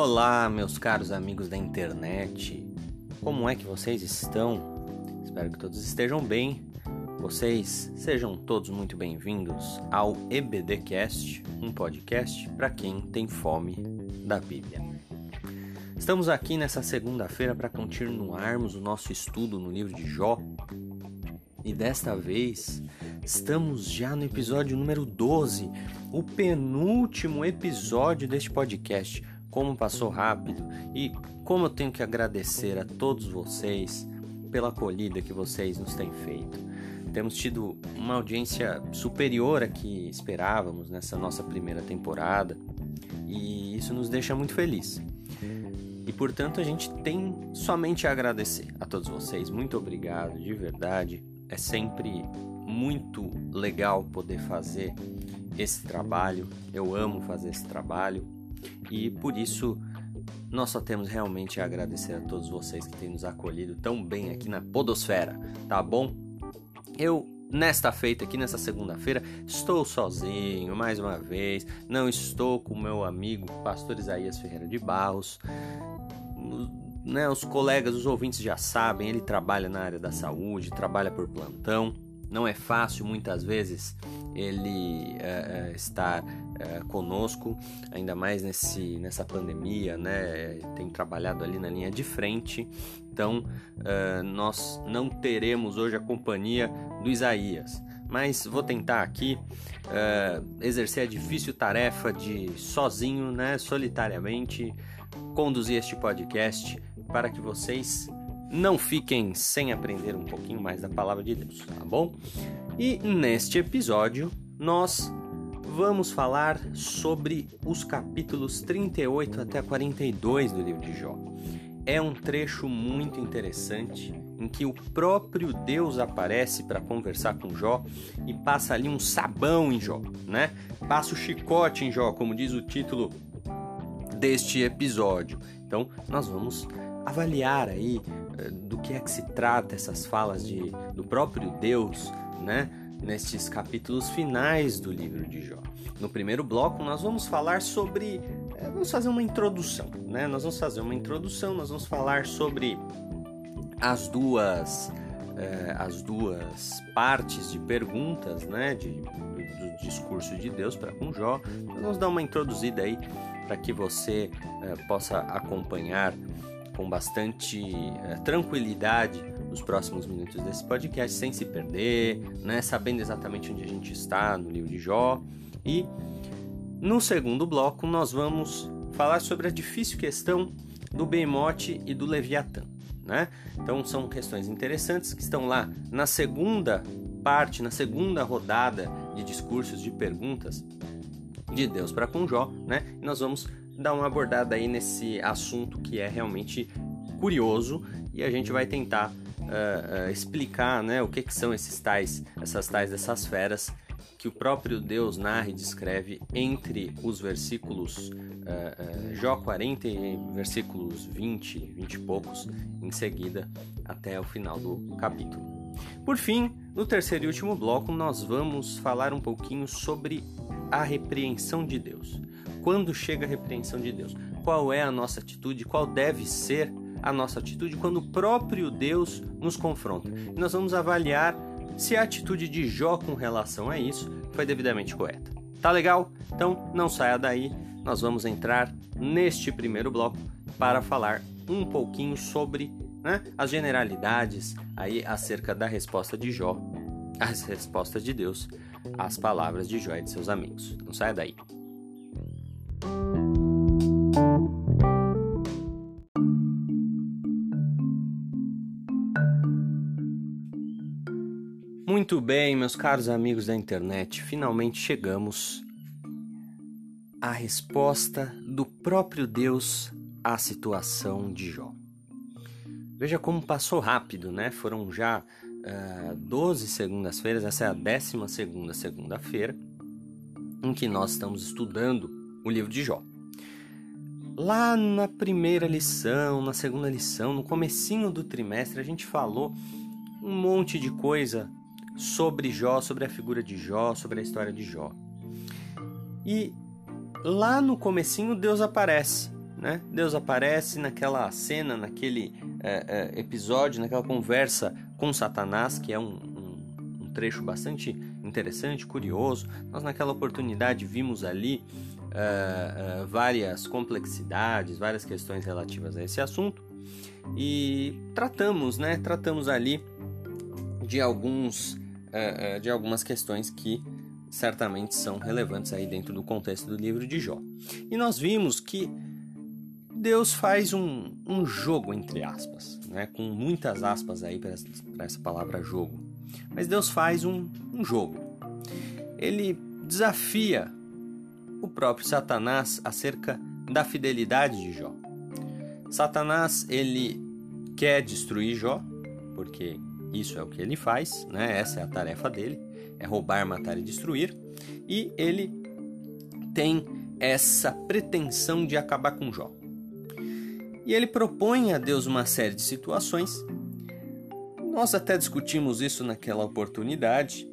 Olá, meus caros amigos da internet. Como é que vocês estão? Espero que todos estejam bem. Vocês sejam todos muito bem-vindos ao EBDcast, um podcast para quem tem fome da Bíblia. Estamos aqui nessa segunda-feira para continuarmos o nosso estudo no livro de Jó. E desta vez estamos já no episódio número 12, o penúltimo episódio deste podcast como passou rápido e como eu tenho que agradecer a todos vocês pela acolhida que vocês nos têm feito. Temos tido uma audiência superior a que esperávamos nessa nossa primeira temporada e isso nos deixa muito feliz. E portanto a gente tem somente a agradecer a todos vocês. Muito obrigado, de verdade. É sempre muito legal poder fazer esse trabalho. Eu amo fazer esse trabalho e por isso nós só temos realmente a agradecer a todos vocês que têm nos acolhido tão bem aqui na Podosfera, tá bom? Eu nesta feita aqui nessa segunda-feira estou sozinho mais uma vez, não estou com meu amigo Pastor Isaías Ferreira de Barros. Né, os colegas, os ouvintes já sabem, ele trabalha na área da saúde, trabalha por plantão. Não é fácil muitas vezes ele é, estar é, conosco, ainda mais nesse, nessa pandemia, né? Tem trabalhado ali na linha de frente, então é, nós não teremos hoje a companhia do Isaías. Mas vou tentar aqui exercer a difícil tarefa de sozinho, né, solitariamente, conduzir este podcast para que vocês não fiquem sem aprender um pouquinho mais da palavra de Deus, tá bom? E neste episódio nós vamos falar sobre os capítulos 38 até 42 do livro de Jó. É um trecho muito interessante em que o próprio Deus aparece para conversar com Jó e passa ali um sabão em Jó, né? Passa o chicote em Jó, como diz o título deste episódio. Então, nós vamos avaliar aí eh, do que é que se trata essas falas de, do próprio Deus, né? Nestes capítulos finais do livro de Jó. No primeiro bloco, nós vamos falar sobre. É, vamos fazer uma introdução, né? Nós vamos fazer uma introdução, nós vamos falar sobre as duas. É, as duas partes de perguntas, né, de, do, discurso de Deus para com Jó. Nós vamos dar uma introduzida aí para que você é, possa acompanhar com bastante é, tranquilidade os próximos minutos desse podcast sem se perder, né, sabendo exatamente onde a gente está no livro de Jó. E no segundo bloco nós vamos falar sobre a difícil questão do Behemoth e do Leviatã. Né? Então são questões interessantes que estão lá na segunda parte, na segunda rodada de discursos, de perguntas de Deus para com Jó, né? E nós vamos dar uma abordada aí nesse assunto que é realmente curioso e a gente vai tentar uh, explicar né, o que, que são esses tais, essas tais dessas feras que o próprio Deus narra e descreve entre os versículos uh, Jó 40 e versículos 20, 20 e poucos, em seguida até o final do capítulo. Por fim, no terceiro e último bloco, nós vamos falar um pouquinho sobre a repreensão de Deus. Quando chega a repreensão de Deus? Qual é a nossa atitude? Qual deve ser a nossa atitude quando o próprio Deus nos confronta. E nós vamos avaliar se a atitude de Jó com relação a isso foi devidamente correta. Tá legal? Então não saia daí, nós vamos entrar neste primeiro bloco para falar um pouquinho sobre né, as generalidades aí acerca da resposta de Jó, as respostas de Deus às palavras de Jó e de seus amigos. Não saia daí. Muito bem, meus caros amigos da internet, finalmente chegamos à resposta do próprio Deus à situação de Jó. Veja como passou rápido, né? Foram já uh, 12 segundas-feiras, essa é a 12 segunda segunda-feira, em que nós estamos estudando o livro de Jó. Lá na primeira lição, na segunda lição, no comecinho do trimestre, a gente falou um monte de coisa sobre Jó, sobre a figura de Jó, sobre a história de Jó. E lá no comecinho Deus aparece né? Deus aparece naquela cena, naquele é, é, episódio, naquela conversa com Satanás, que é um, um, um, trecho bastante interessante, curioso. Nós, naquela oportunidade, vimos ali é, é várias complexidades, várias questões relativas a esse assunto e tratamos, né? Tratamos ali de alguns é, é, de algumas questões que certamente são relevantes aí dentro do contexto do livro de Jó. E nós vimos que Deus faz um, um jogo, entre aspas, né? com muitas aspas aí para essa palavra jogo. Mas Deus faz um, um jogo. Ele desafia o próprio Satanás acerca da fidelidade de Jó. Satanás ele quer destruir Jó, porque isso é o que ele faz, né? Essa é a tarefa dele, é roubar, matar e destruir. E ele tem essa pretensão de acabar com Jó. E ele propõe a Deus uma série de situações. Nós até discutimos isso naquela oportunidade.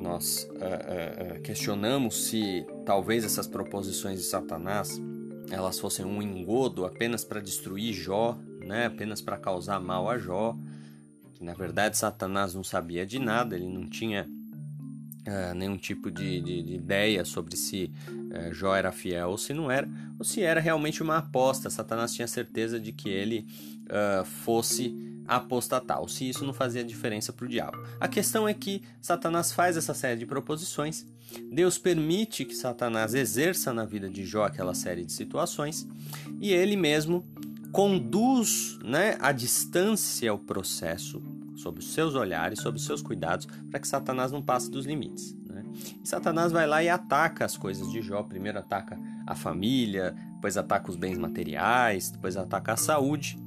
Nós uh, uh, questionamos se talvez essas proposições de Satanás elas fossem um engodo apenas para destruir Jó, né? apenas para causar mal a Jó. Que na verdade Satanás não sabia de nada, ele não tinha uh, nenhum tipo de, de, de, ideia sobre se uh, Jó era fiel ou se não era, ou se era realmente uma aposta. Satanás tinha certeza de que ele uh, fosse apostatar, ou se isso não fazia diferença para o diabo. A questão é que Satanás faz essa série de proposições, Deus permite que Satanás exerça na vida de Jó aquela série de situações, e ele mesmo conduz né, à distância o processo sob os seus olhares, sob os seus cuidados, para que Satanás não passe dos limites. Né? E Satanás vai lá e ataca as coisas de Jó. Primeiro ataca a família, depois ataca os bens materiais, depois ataca a saúde.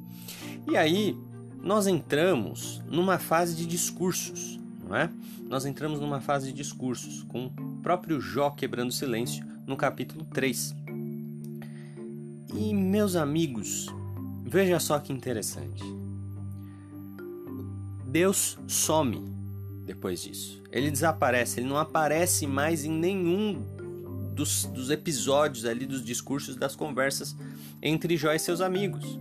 E aí nós entramos numa fase de discursos, não é? Nós entramos numa fase de discursos, com o próprio Jó quebrando silêncio no capítulo 3. E meus amigos, veja só que interessante. Deus some depois disso. Ele desaparece, ele não aparece mais em nenhum dos, dos episódios ali dos discursos, das conversas entre Jó e seus amigos.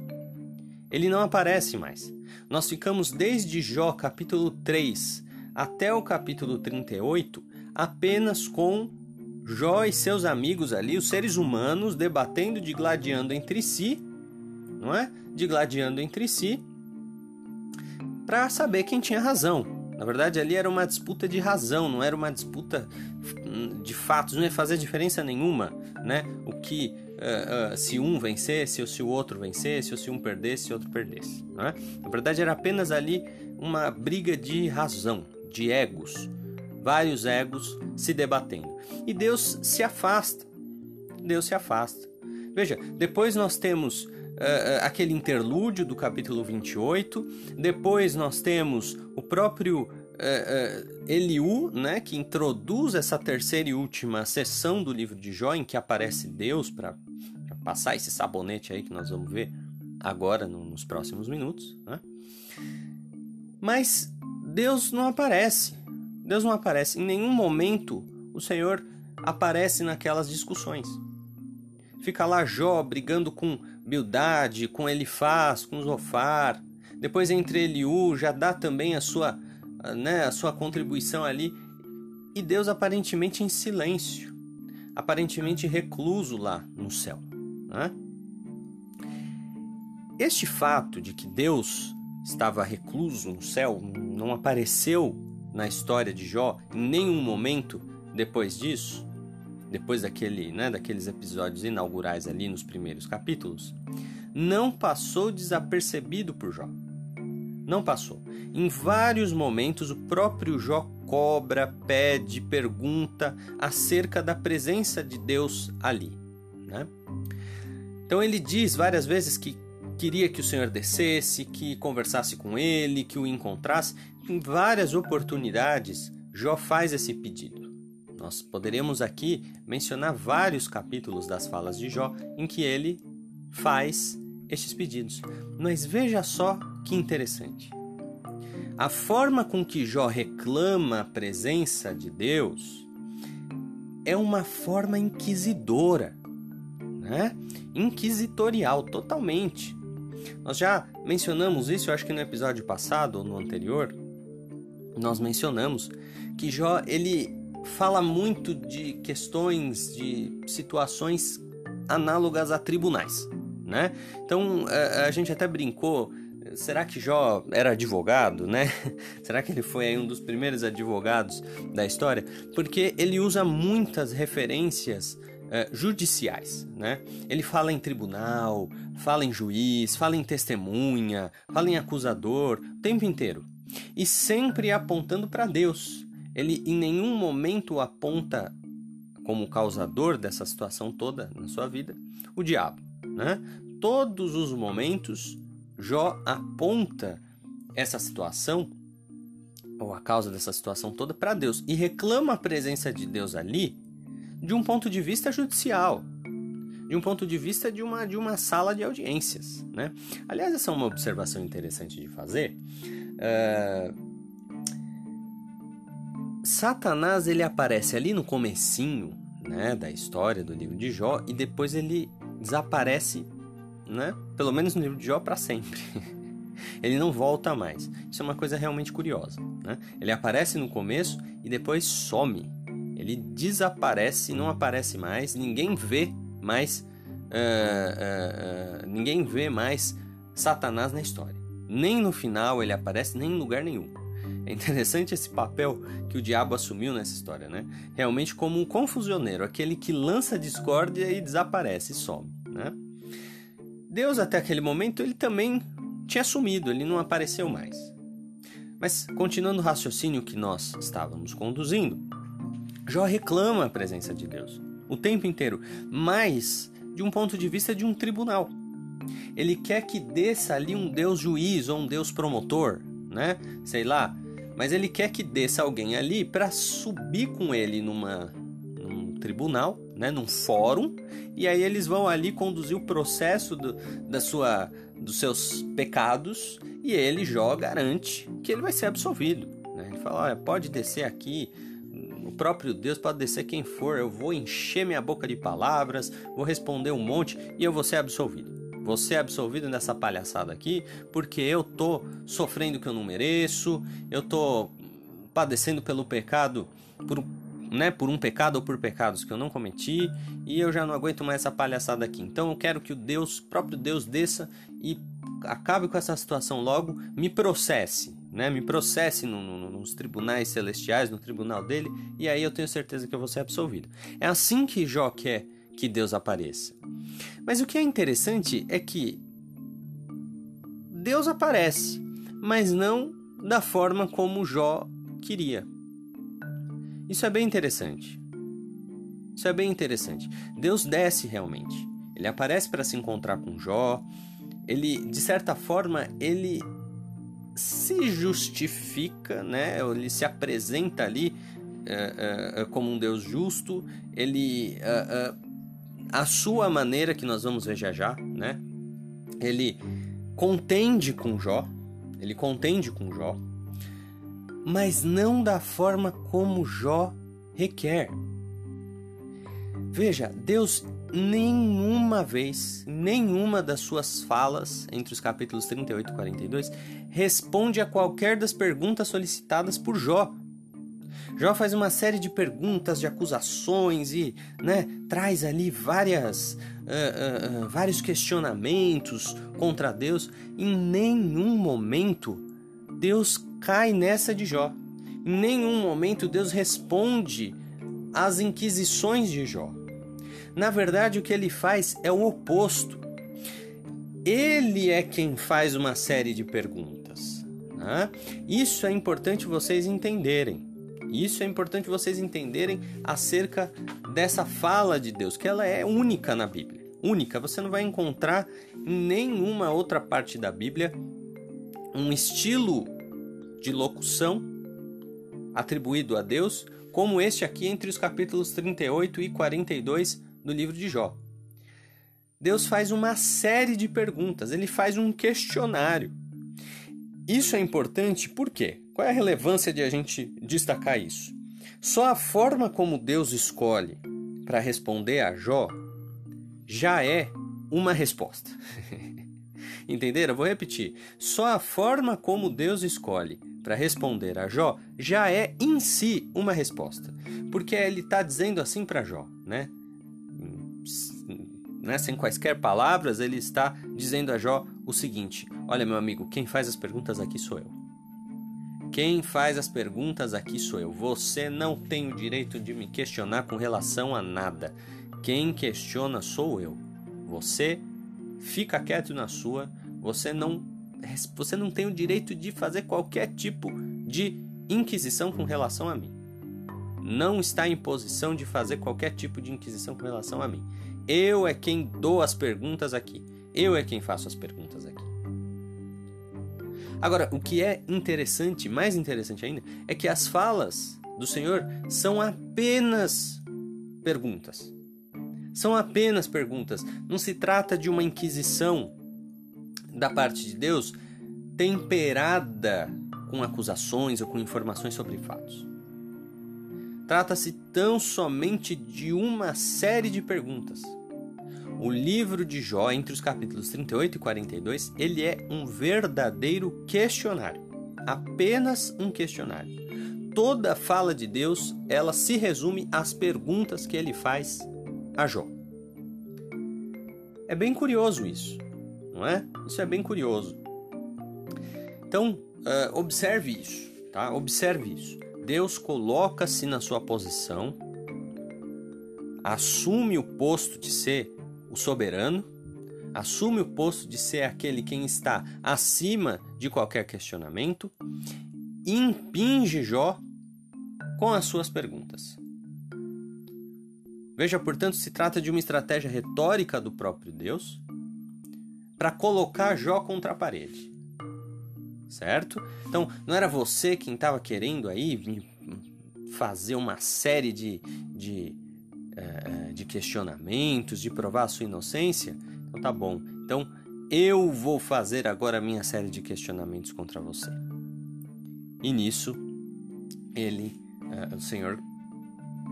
Ele não aparece mais. Nós ficamos desde Jó capítulo 3 até o capítulo 38 apenas com Jó e seus amigos ali, os seres humanos, debatendo, digladiando entre si, não é? Digladiando entre si, para saber quem tinha razão. Na verdade, ali era uma disputa de razão, não era uma disputa hum, de fatos, não ia fazer diferença nenhuma, né? O que uh, uh, se um vencesse ou se o outro vencesse, ou se um perdesse e outro perdesse. Né? Na verdade, era apenas ali uma briga de razão, de egos, vários egos se debatendo. E Deus se afasta. Deus se afasta. Veja, depois nós temos uh, aquele interlúdio do capítulo 28. Depois nós temos o próprio uh, Eliú, né, que introduz essa terceira e última sessão do livro de Jó, em que aparece Deus para passar esse sabonete aí que nós vamos ver agora no, nos próximos minutos. Né? Mas Deus não aparece. Deus não aparece. Em nenhum momento o Senhor aparece naquelas discussões. Fica lá Jó brigando com Bildade, com Elifaz, com Zofar. Depois entre Eliú já dá também a sua, né, a sua contribuição ali. E Deus aparentemente em silêncio, aparentemente recluso lá no céu. Né? Este fato de que Deus estava recluso no céu não apareceu na história de Jó em nenhum momento depois disso, depois daquele, né, daqueles episódios inaugurais ali nos primeiros capítulos, não passou desapercebido por Jó. Não passou. Em vários momentos, o próprio Jó cobra, pede, pergunta acerca da presença de Deus ali. Né? Então ele diz várias vezes que queria que o Senhor descesse, que conversasse com ele, que o encontrasse. Em várias oportunidades, Jó faz esse pedido. Nós poderíamos aqui mencionar vários capítulos das falas de Jó em que ele faz estes pedidos. Mas veja só que interessante. A forma com que Jó reclama a presença de Deus é uma forma inquisidora. né? Inquisitorial, totalmente. Nós já mencionamos isso, eu acho que no episódio passado ou no anterior, nós mencionamos que Jó ele fala muito de questões, de situações análogas a tribunais, né? Então a, a gente até brincou será que Jó era advogado, né? será que ele foi um dos primeiros advogados da história? Porque ele usa muitas referências uh, judiciais, né? Ele fala em tribunal, fala em juiz, fala em testemunha, fala em acusador, o tempo inteiro. E sempre apontando para Deus. Ele em nenhum momento aponta como causador dessa situação toda na sua vida o diabo, né? Todos os momentos Jó aponta essa situação ou a causa dessa situação toda para Deus e reclama a presença de Deus ali de um ponto de vista judicial, de um ponto de vista de uma, de uma sala de audiências. Né? Aliás, essa é uma observação interessante de fazer. Uh, Satanás ele aparece ali no comecinho né, da história do livro de Jó e depois ele desaparece, né, pelo menos no livro de Jó para sempre. ele não volta mais. Isso é uma coisa realmente curiosa. Né? Ele aparece no começo e depois some. Ele desaparece, não aparece mais, ninguém vê mais, uh, uh, uh, ninguém vê mais Satanás na história. Nem no final ele aparece, nem em lugar nenhum. É interessante esse papel que o diabo assumiu nessa história, né? Realmente como um confusioneiro, aquele que lança discórdia e desaparece, some, né? Deus até aquele momento ele também tinha sumido, ele não apareceu mais. Mas continuando o raciocínio que nós estávamos conduzindo, Jó reclama a presença de Deus o tempo inteiro, mas de um ponto de vista de um tribunal. Ele quer que desça ali um Deus juiz ou um Deus promotor, né? Sei lá, mas ele quer que desça alguém ali para subir com ele numa num tribunal, né, num fórum, e aí eles vão ali conduzir o processo do, da sua dos seus pecados e ele Jó garante que ele vai ser absolvido. Né? Ele fala, olha, pode descer aqui, o próprio Deus pode descer quem for, eu vou encher minha boca de palavras, vou responder um monte e eu vou ser absolvido. Você é absolvido nessa palhaçada aqui, porque eu tô sofrendo que eu não mereço, eu tô padecendo pelo pecado, por, né, por um pecado ou por pecados que eu não cometi, e eu já não aguento mais essa palhaçada aqui. Então eu quero que o Deus, próprio Deus, desça e acabe com essa situação logo, me processe, né? Me processe no, no, nos tribunais celestiais, no tribunal dele, e aí eu tenho certeza que eu vou ser absolvido. É assim que Jó quer que Deus apareça. Mas o que é interessante é que Deus aparece, mas não da forma como Jó queria. Isso é bem interessante. Isso é bem interessante. Deus desce realmente. Ele aparece para se encontrar com Jó. Ele, de certa forma, ele se justifica, né? Ele se apresenta ali uh, uh, como um Deus justo. Ele uh, a sua maneira, que nós vamos ver já já, né? Ele contende com Jó, ele contende com Jó, mas não da forma como Jó requer. Veja, Deus nenhuma vez, nenhuma das suas falas entre os capítulos 38 e 42 responde a qualquer das perguntas solicitadas por Jó. Jó faz uma série de perguntas, de acusações e né, traz ali várias, uh, uh, uh, vários questionamentos contra Deus. Em nenhum momento Deus cai nessa de Jó. Em nenhum momento Deus responde às inquisições de Jó. Na verdade, o que ele faz é o oposto. Ele é quem faz uma série de perguntas. Né? Isso é importante vocês entenderem. Isso é importante vocês entenderem acerca dessa fala de Deus, que ela é única na Bíblia. Única, você não vai encontrar em nenhuma outra parte da Bíblia um estilo de locução atribuído a Deus como este aqui entre os capítulos 38 e 42 do livro de Jó. Deus faz uma série de perguntas, ele faz um questionário. Isso é importante por quê? Qual é a relevância de a gente destacar isso? Só a forma como Deus escolhe para responder a Jó já é uma resposta. Entenderam? vou repetir. Só a forma como Deus escolhe para responder a Jó já é em si uma resposta. Porque ele está dizendo assim para Jó, né? né? Sem quaisquer palavras, ele está dizendo a Jó o seguinte: Olha, meu amigo, quem faz as perguntas aqui sou eu. Quem faz as perguntas aqui sou eu. Você não tem o direito de me questionar com relação a nada. Quem questiona sou eu. Você fica quieto na sua. Você não você não tem o direito de fazer qualquer tipo de inquisição com relação a mim. Não está em posição de fazer qualquer tipo de inquisição com relação a mim. Eu é quem dou as perguntas aqui. Eu é quem faço as perguntas. Agora, o que é interessante, mais interessante ainda, é que as falas do Senhor são apenas perguntas. São apenas perguntas. Não se trata de uma inquisição da parte de Deus temperada com acusações ou com informações sobre fatos. Trata-se tão somente de uma série de perguntas. O livro de Jó, entre os capítulos 38 e 42, ele é um verdadeiro questionário. Apenas um questionário. Toda fala de Deus, ela se resume às perguntas que ele faz a Jó. É bem curioso isso, não é? Isso é bem curioso. Então, uh, observe isso, tá? Observe isso. Deus coloca-se na sua posição, assume o posto de ser o soberano, assume o posto de ser aquele quem está acima de qualquer questionamento e impinge Jó com as suas perguntas. Veja, portanto, se trata de uma estratégia retórica do próprio Deus para colocar Jó contra a parede certo? Então, não era você quem estava querendo aí fazer uma série de, de, é, de questionamentos, de provar a sua inocência? Então, tá bom. Então, eu vou fazer agora a minha série de questionamentos contra você. E nisso, ele, é, o Senhor,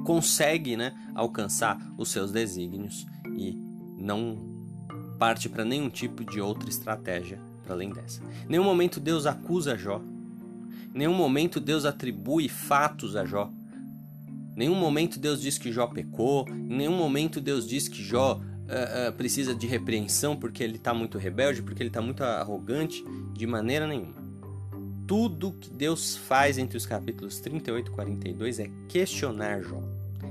consegue né, alcançar os seus desígnios e não parte para nenhum tipo de outra estratégia para além dessa. Em nenhum momento Deus acusa Jó. Em nenhum momento Deus atribui fatos a Jó. Nenhum momento Deus diz que Jó pecou. Em nenhum momento Deus diz que Jó uh, uh, precisa de repreensão porque ele está muito rebelde, porque ele está muito arrogante. De maneira nenhuma. Tudo que Deus faz entre os capítulos 38 e 42 é questionar Jó.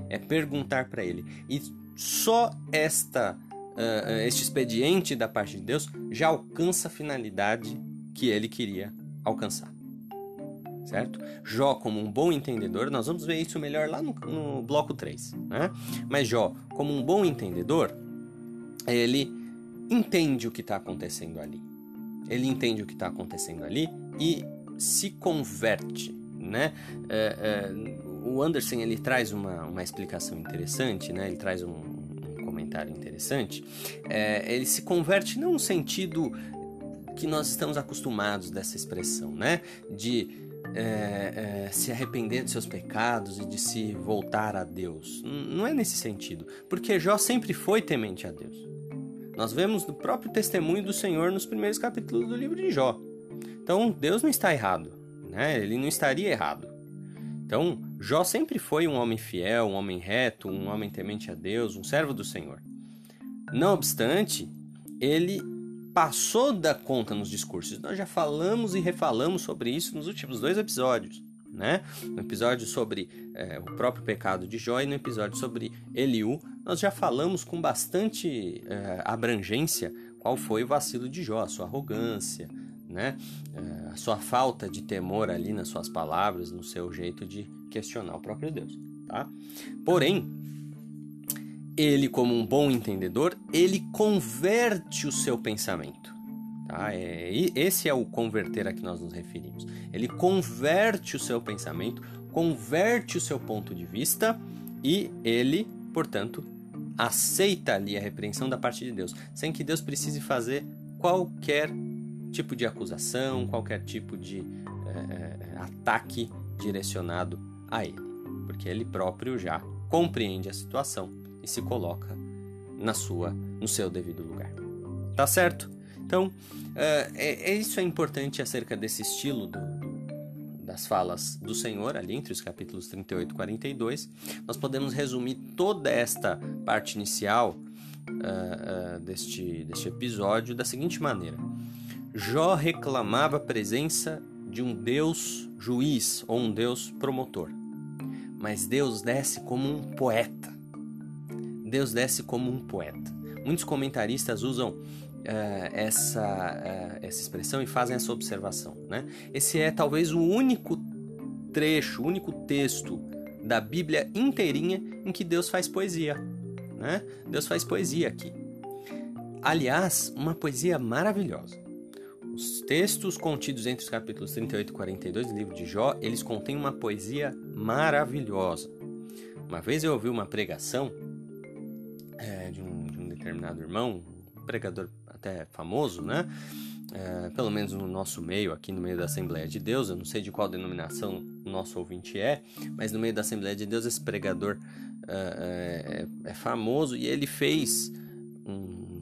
É perguntar para ele. E só esta uh, este expediente da parte de Deus já alcança a finalidade que ele queria alcançar. Certo? Jó, como um bom entendedor, nós vamos ver isso melhor lá no, no bloco 3. Né? Mas Jó, como um bom entendedor, ele entende o que está acontecendo ali. Ele entende o que está acontecendo ali e se converte. Né? É, é, o Anderson ele traz uma, uma explicação interessante, né? ele traz um, comentário interessante, é, ele se converte não no sentido que nós estamos acostumados dessa expressão, né? De é, é, se arrepender de seus pecados e de se voltar a Deus. Não é nesse sentido, porque Jó sempre foi temente a Deus. Nós vemos no próprio testemunho do Senhor nos primeiros capítulos do livro de Jó. Então Deus não está errado, né? Ele não estaria errado. Então, Jó sempre foi um homem fiel, um homem reto, um homem temente a Deus, um servo do Senhor. Não obstante, ele passou da conta nos discursos. Nós já falamos e refalamos sobre isso nos últimos dois episódios. Né? No episódio sobre é, o próprio pecado de Jó e no episódio sobre Eliú, nós já falamos com bastante é, abrangência qual foi o vacilo de Jó, a sua arrogância, né? É, a sua falta de temor ali nas suas palavras, no seu jeito de questionar o próprio Deus, tá? Porém, ele como um bom entendedor, ele converte o seu pensamento. Tá? É, esse é o converter a que nós nos referimos. Ele converte o seu pensamento, converte o seu ponto de vista e ele, portanto, aceita ali a repreensão da parte de Deus, sem que Deus precise fazer qualquer tipo de acusação, qualquer tipo de é, ataque direcionado a ele, porque ele próprio já compreende a situação e se coloca na sua, no seu devido lugar. Tá certo? Então, uh, é, é, isso é importante acerca desse estilo do, das falas do Senhor, ali entre os capítulos 38 e 42. Nós podemos resumir toda esta parte inicial uh, uh, deste, deste episódio da seguinte maneira: Jó reclamava a presença de um Deus juiz ou um Deus promotor, mas Deus desce como um poeta. Deus desce como um poeta. Muitos comentaristas usam uh, essa, uh, essa expressão e fazem essa observação. Né? Esse é talvez o único trecho, o único texto da Bíblia inteirinha em que Deus faz poesia. Né? Deus faz poesia aqui. Aliás, uma poesia maravilhosa. Os textos contidos entre os capítulos 38 e 42 do livro de Jó, eles contêm uma poesia maravilhosa. Uma vez eu ouvi uma pregação é, de, um, de, um, determinado irmão, pregador até famoso, né? É, pelo menos no nosso meio, aqui no meio da Assembleia de Deus, eu não sei de qual denominação o nosso ouvinte é, mas no meio da Assembleia de Deus esse pregador é, é, é famoso e ele fez um,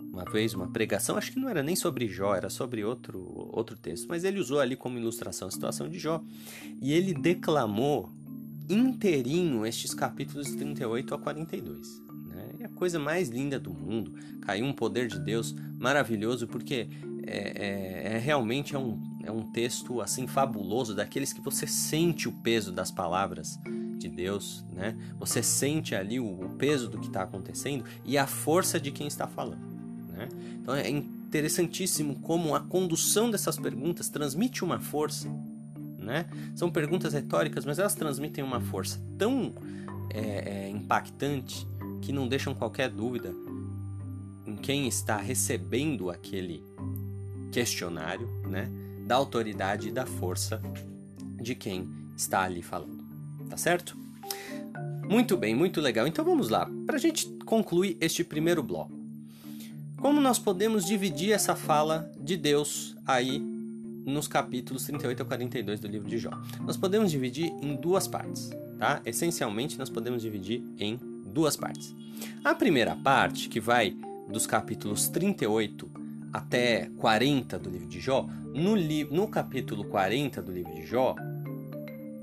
uma vez uma pregação, acho que não era nem sobre Jó, era sobre outro, outro texto, mas ele usou ali como ilustração a situação de Jó e ele declamou inteirinho estes capítulos 38 a 42. Né? É a coisa mais linda do mundo. Caiu um poder de Deus maravilhoso, porque é, é, é, realmente é um, é um texto assim fabuloso, daqueles que você sente o peso das palavras de Deus, né? Você sente ali o, o peso do que está acontecendo e a força de quem está falando, né? Então é interessantíssimo como a condução dessas perguntas transmite uma força né? São perguntas retóricas, mas elas transmitem uma força tão é, é, impactante que não deixam qualquer dúvida em quem está recebendo aquele questionário, né? Da autoridade e da força de quem está ali falando. Tá certo? Muito bem, muito legal. Então vamos lá. Para a gente concluir este primeiro bloco. Como nós podemos dividir essa fala de Deus aí nos capítulos 38 a 42 do livro de Jó. Nós podemos dividir em duas partes, tá? Essencialmente, nós podemos dividir em duas partes. A primeira parte, que vai dos capítulos 38 até 40 do livro de Jó, no, li no capítulo 40 do livro de Jó,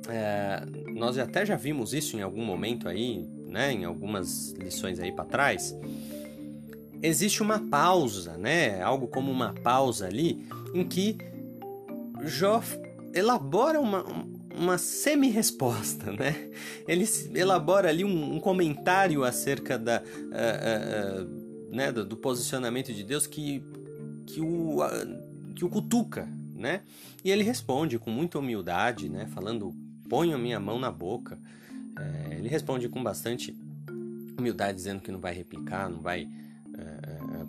é, nós até já vimos isso em algum momento aí, né, em algumas lições aí para trás. Existe uma pausa, né, algo como uma pausa ali, em que Jó elabora uma, uma semi-resposta, né? Ele elabora ali um, um comentário acerca da, uh, uh, uh, né, do, do, posicionamento de Deus que, que, o, que o cutuca, né? E ele responde com muita humildade, né? Falando, ponho a minha mão na boca. É, ele responde com bastante humildade, dizendo que não vai replicar, não vai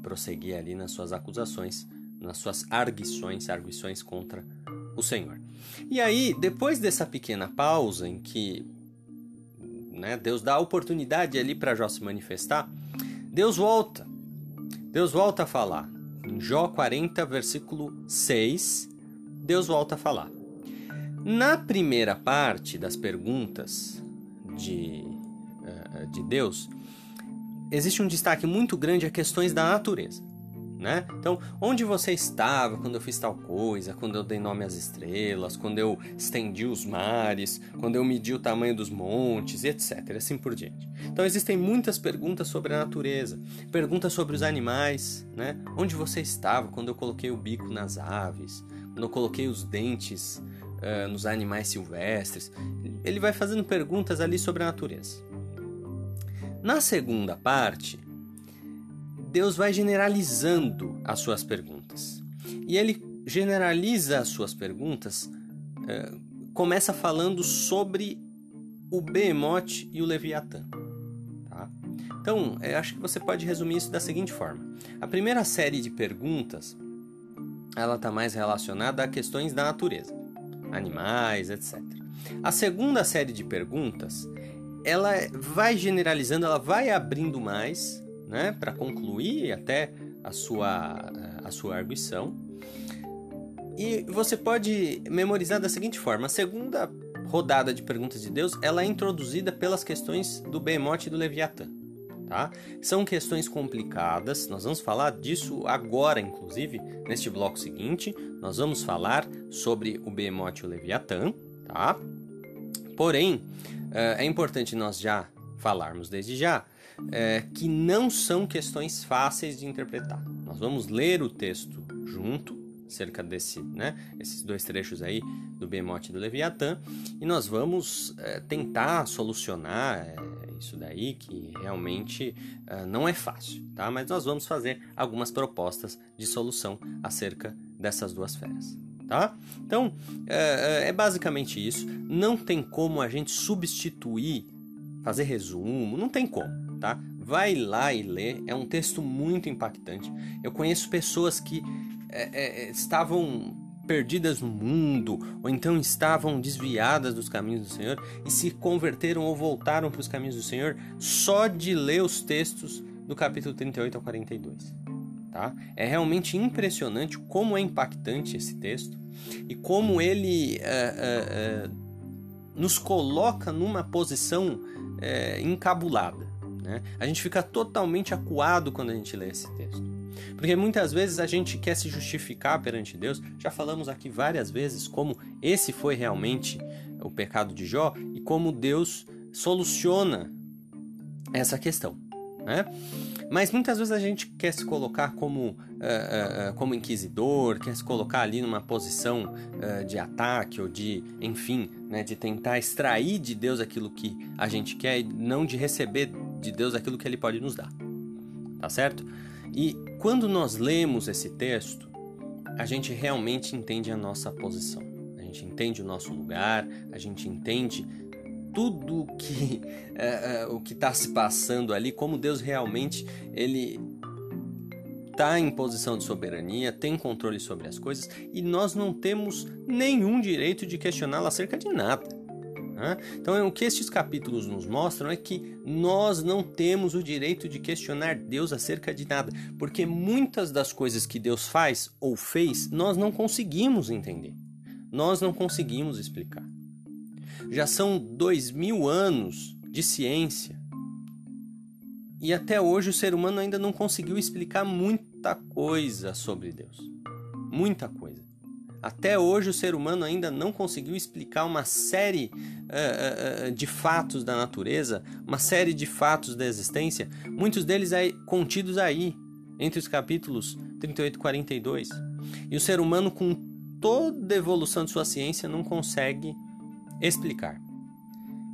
prosseguir ali nas suas acusações, nas suas arguições, arguições contra o Senhor. E aí, depois dessa pequena pausa em que né, Deus dá a oportunidade ali para Jó se manifestar, Deus volta. Deus volta a falar. Em Jó 40, versículo 6, Deus volta a falar. Na primeira parte das perguntas de, uh, de Deus, existe um destaque muito grande a questões da natureza né? Então, onde você estava quando eu fiz tal coisa, quando eu dei nome às estrelas, quando eu estendi os mares, quando eu medi o tamanho dos montes, etc, assim por diante. Então, existem muitas perguntas sobre a natureza, perguntas sobre os animais, né? Onde você estava quando eu coloquei o bico nas aves, quando eu coloquei os dentes uh, nos animais silvestres? Ele vai fazendo perguntas ali sobre a natureza. Na segunda parte, Deus vai generalizando as suas perguntas. E ele generaliza as suas perguntas, é, começa falando sobre o Behemoth e o Leviatã. Tá? Então, eu acho que você pode resumir isso da seguinte forma: a primeira série de perguntas ela está mais relacionada a questões da natureza, animais, etc. A segunda série de perguntas ela vai generalizando, ela vai abrindo mais né, para concluir até a sua, a sua arguição. E você pode memorizar da seguinte forma: a segunda rodada de perguntas de Deus ela é introduzida pelas questões do Behemoth e do Leviatã. tá? São questões complicadas, nós vamos falar disso agora, inclusive, neste bloco seguinte. Nós vamos falar sobre o Behemoth e o Leviatã, tá? Porém, é importante nós já falarmos desde já é, que não são questões fáceis de interpretar. Nós vamos ler o texto junto, cerca desse, né, esses dois trechos aí do Behemoth e do Leviatã, e nós vamos é, tentar solucionar é, isso daí que realmente é, não é fácil, tá? Mas nós vamos fazer algumas propostas de solução acerca dessas duas feras. Tá? Então é, é, é basicamente isso. Não tem como a gente substituir, fazer resumo, não tem como tá? Vai lá e lê, é um texto muito impactante. Eu conheço pessoas que é, é, estavam perdidas no mundo, ou então estavam desviadas dos caminhos do Senhor e se converteram ou voltaram para os caminhos do Senhor só de ler os textos do capítulo 38 ao 42. Tá? É realmente impressionante como é impactante esse texto e como ele é, é, é nos coloca numa posição é, encabulada. Né? A gente fica totalmente acuado quando a gente lê esse texto. Porque muitas vezes a gente quer se justificar perante Deus. Já falamos aqui várias vezes como esse foi realmente o pecado de Jó e como Deus soluciona essa questão. Né? Mas muitas vezes a gente quer se colocar como, uh, uh, como inquisidor, quer se colocar ali numa posição uh, de ataque ou de, enfim, né, de tentar extrair de Deus aquilo que a gente quer e não de receber de Deus aquilo que Ele pode nos dar. Tá certo? E quando nós lemos esse texto, a gente realmente entende a nossa posição. A gente entende o nosso lugar, a gente entende tudo que é, é, o que está se passando ali, como Deus realmente ele está em posição de soberania, tem controle sobre as coisas e nós não temos nenhum direito de questioná-lo acerca de nada. Né? Então, o que estes capítulos nos mostram é que nós não temos o direito de questionar Deus acerca de nada, porque muitas das coisas que Deus faz ou fez nós não conseguimos entender, nós não conseguimos explicar. Já são dois mil anos de ciência e até hoje o ser humano ainda não conseguiu explicar muita coisa sobre Deus. Muita coisa. Até hoje o ser humano ainda não conseguiu explicar uma série uh, uh, de fatos da natureza, uma série de fatos da existência, muitos deles aí, contidos aí, entre os capítulos 38 e 42. E o ser humano, com toda a evolução de sua ciência, não consegue explicar.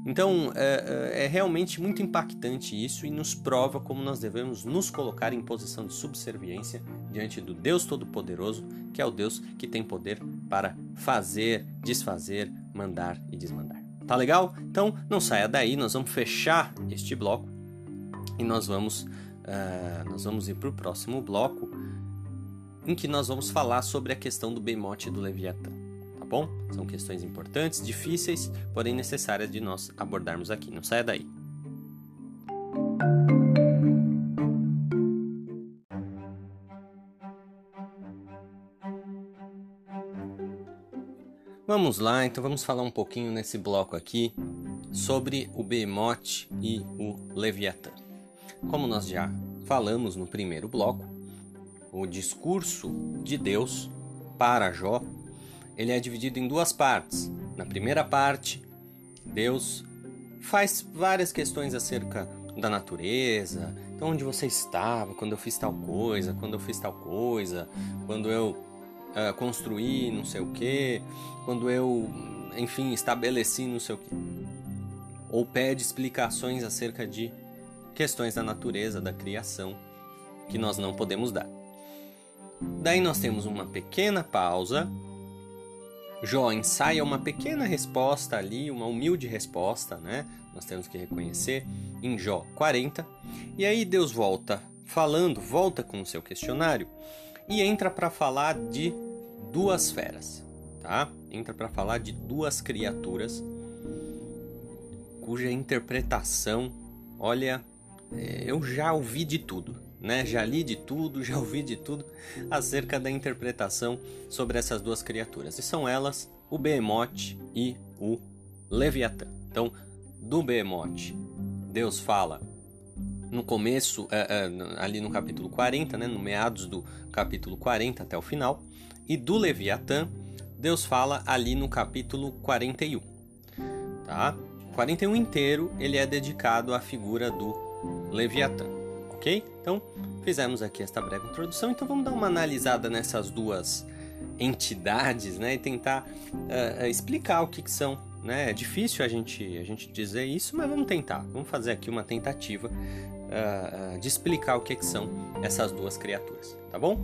Então é, é, é, realmente muito impactante isso e nos prova como nós devemos nos colocar em posição de subserviência diante do Deus Todo-Poderoso, que é o Deus que tem poder para fazer, desfazer, mandar e desmandar. Tá legal? Então não saia daí, nós vamos fechar este bloco e nós vamos, uh, nós vamos ir para o próximo bloco em que nós vamos falar sobre a questão do bemote do Leviatã bom? São questões importantes, difíceis, porém necessárias de nós abordarmos aqui. Não saia daí. Vamos lá, então vamos falar um pouquinho nesse bloco aqui sobre o Behemoth e o Leviatã. Como nós já falamos no primeiro bloco, o discurso de Deus para Jó ele é dividido em duas partes. Na primeira parte, Deus faz várias questões acerca da natureza, então onde você estava quando eu fiz tal coisa, quando eu fiz tal coisa, quando eu uh, construí não sei o que, quando eu, enfim, estabeleci não sei o que. Ou pede explicações acerca de questões da natureza, da criação, que nós não podemos dar. Daí nós temos uma pequena pausa Jó ensaia uma pequena resposta ali, uma humilde resposta, né? Nós temos que reconhecer em Jó 40. E aí Deus volta falando, volta com o seu questionário e entra para falar de duas feras, tá? Entra para falar de duas criaturas cuja interpretação, olha, é, eu já ouvi de tudo né? Já li de tudo, já ouvi de tudo acerca da interpretação sobre essas duas criaturas. E são elas o Behemoth e o Leviatã. Então, do Behemoth, Deus fala no começo, é, é, ali no capítulo 40, né, no meados do capítulo 40 até o final, e do Leviatã, Deus fala ali no capítulo 41. Tá? 41 inteiro ele é dedicado à figura do Leviatã, ok? Então, fizemos aqui esta breve introdução, então vamos dar uma analisada nessas duas entidades, né, e tentar uh, explicar o que, que são. Né? É difícil a gente, a gente dizer isso, mas vamos tentar. Vamos fazer aqui uma tentativa uh, de explicar o que, que são essas duas criaturas, tá bom?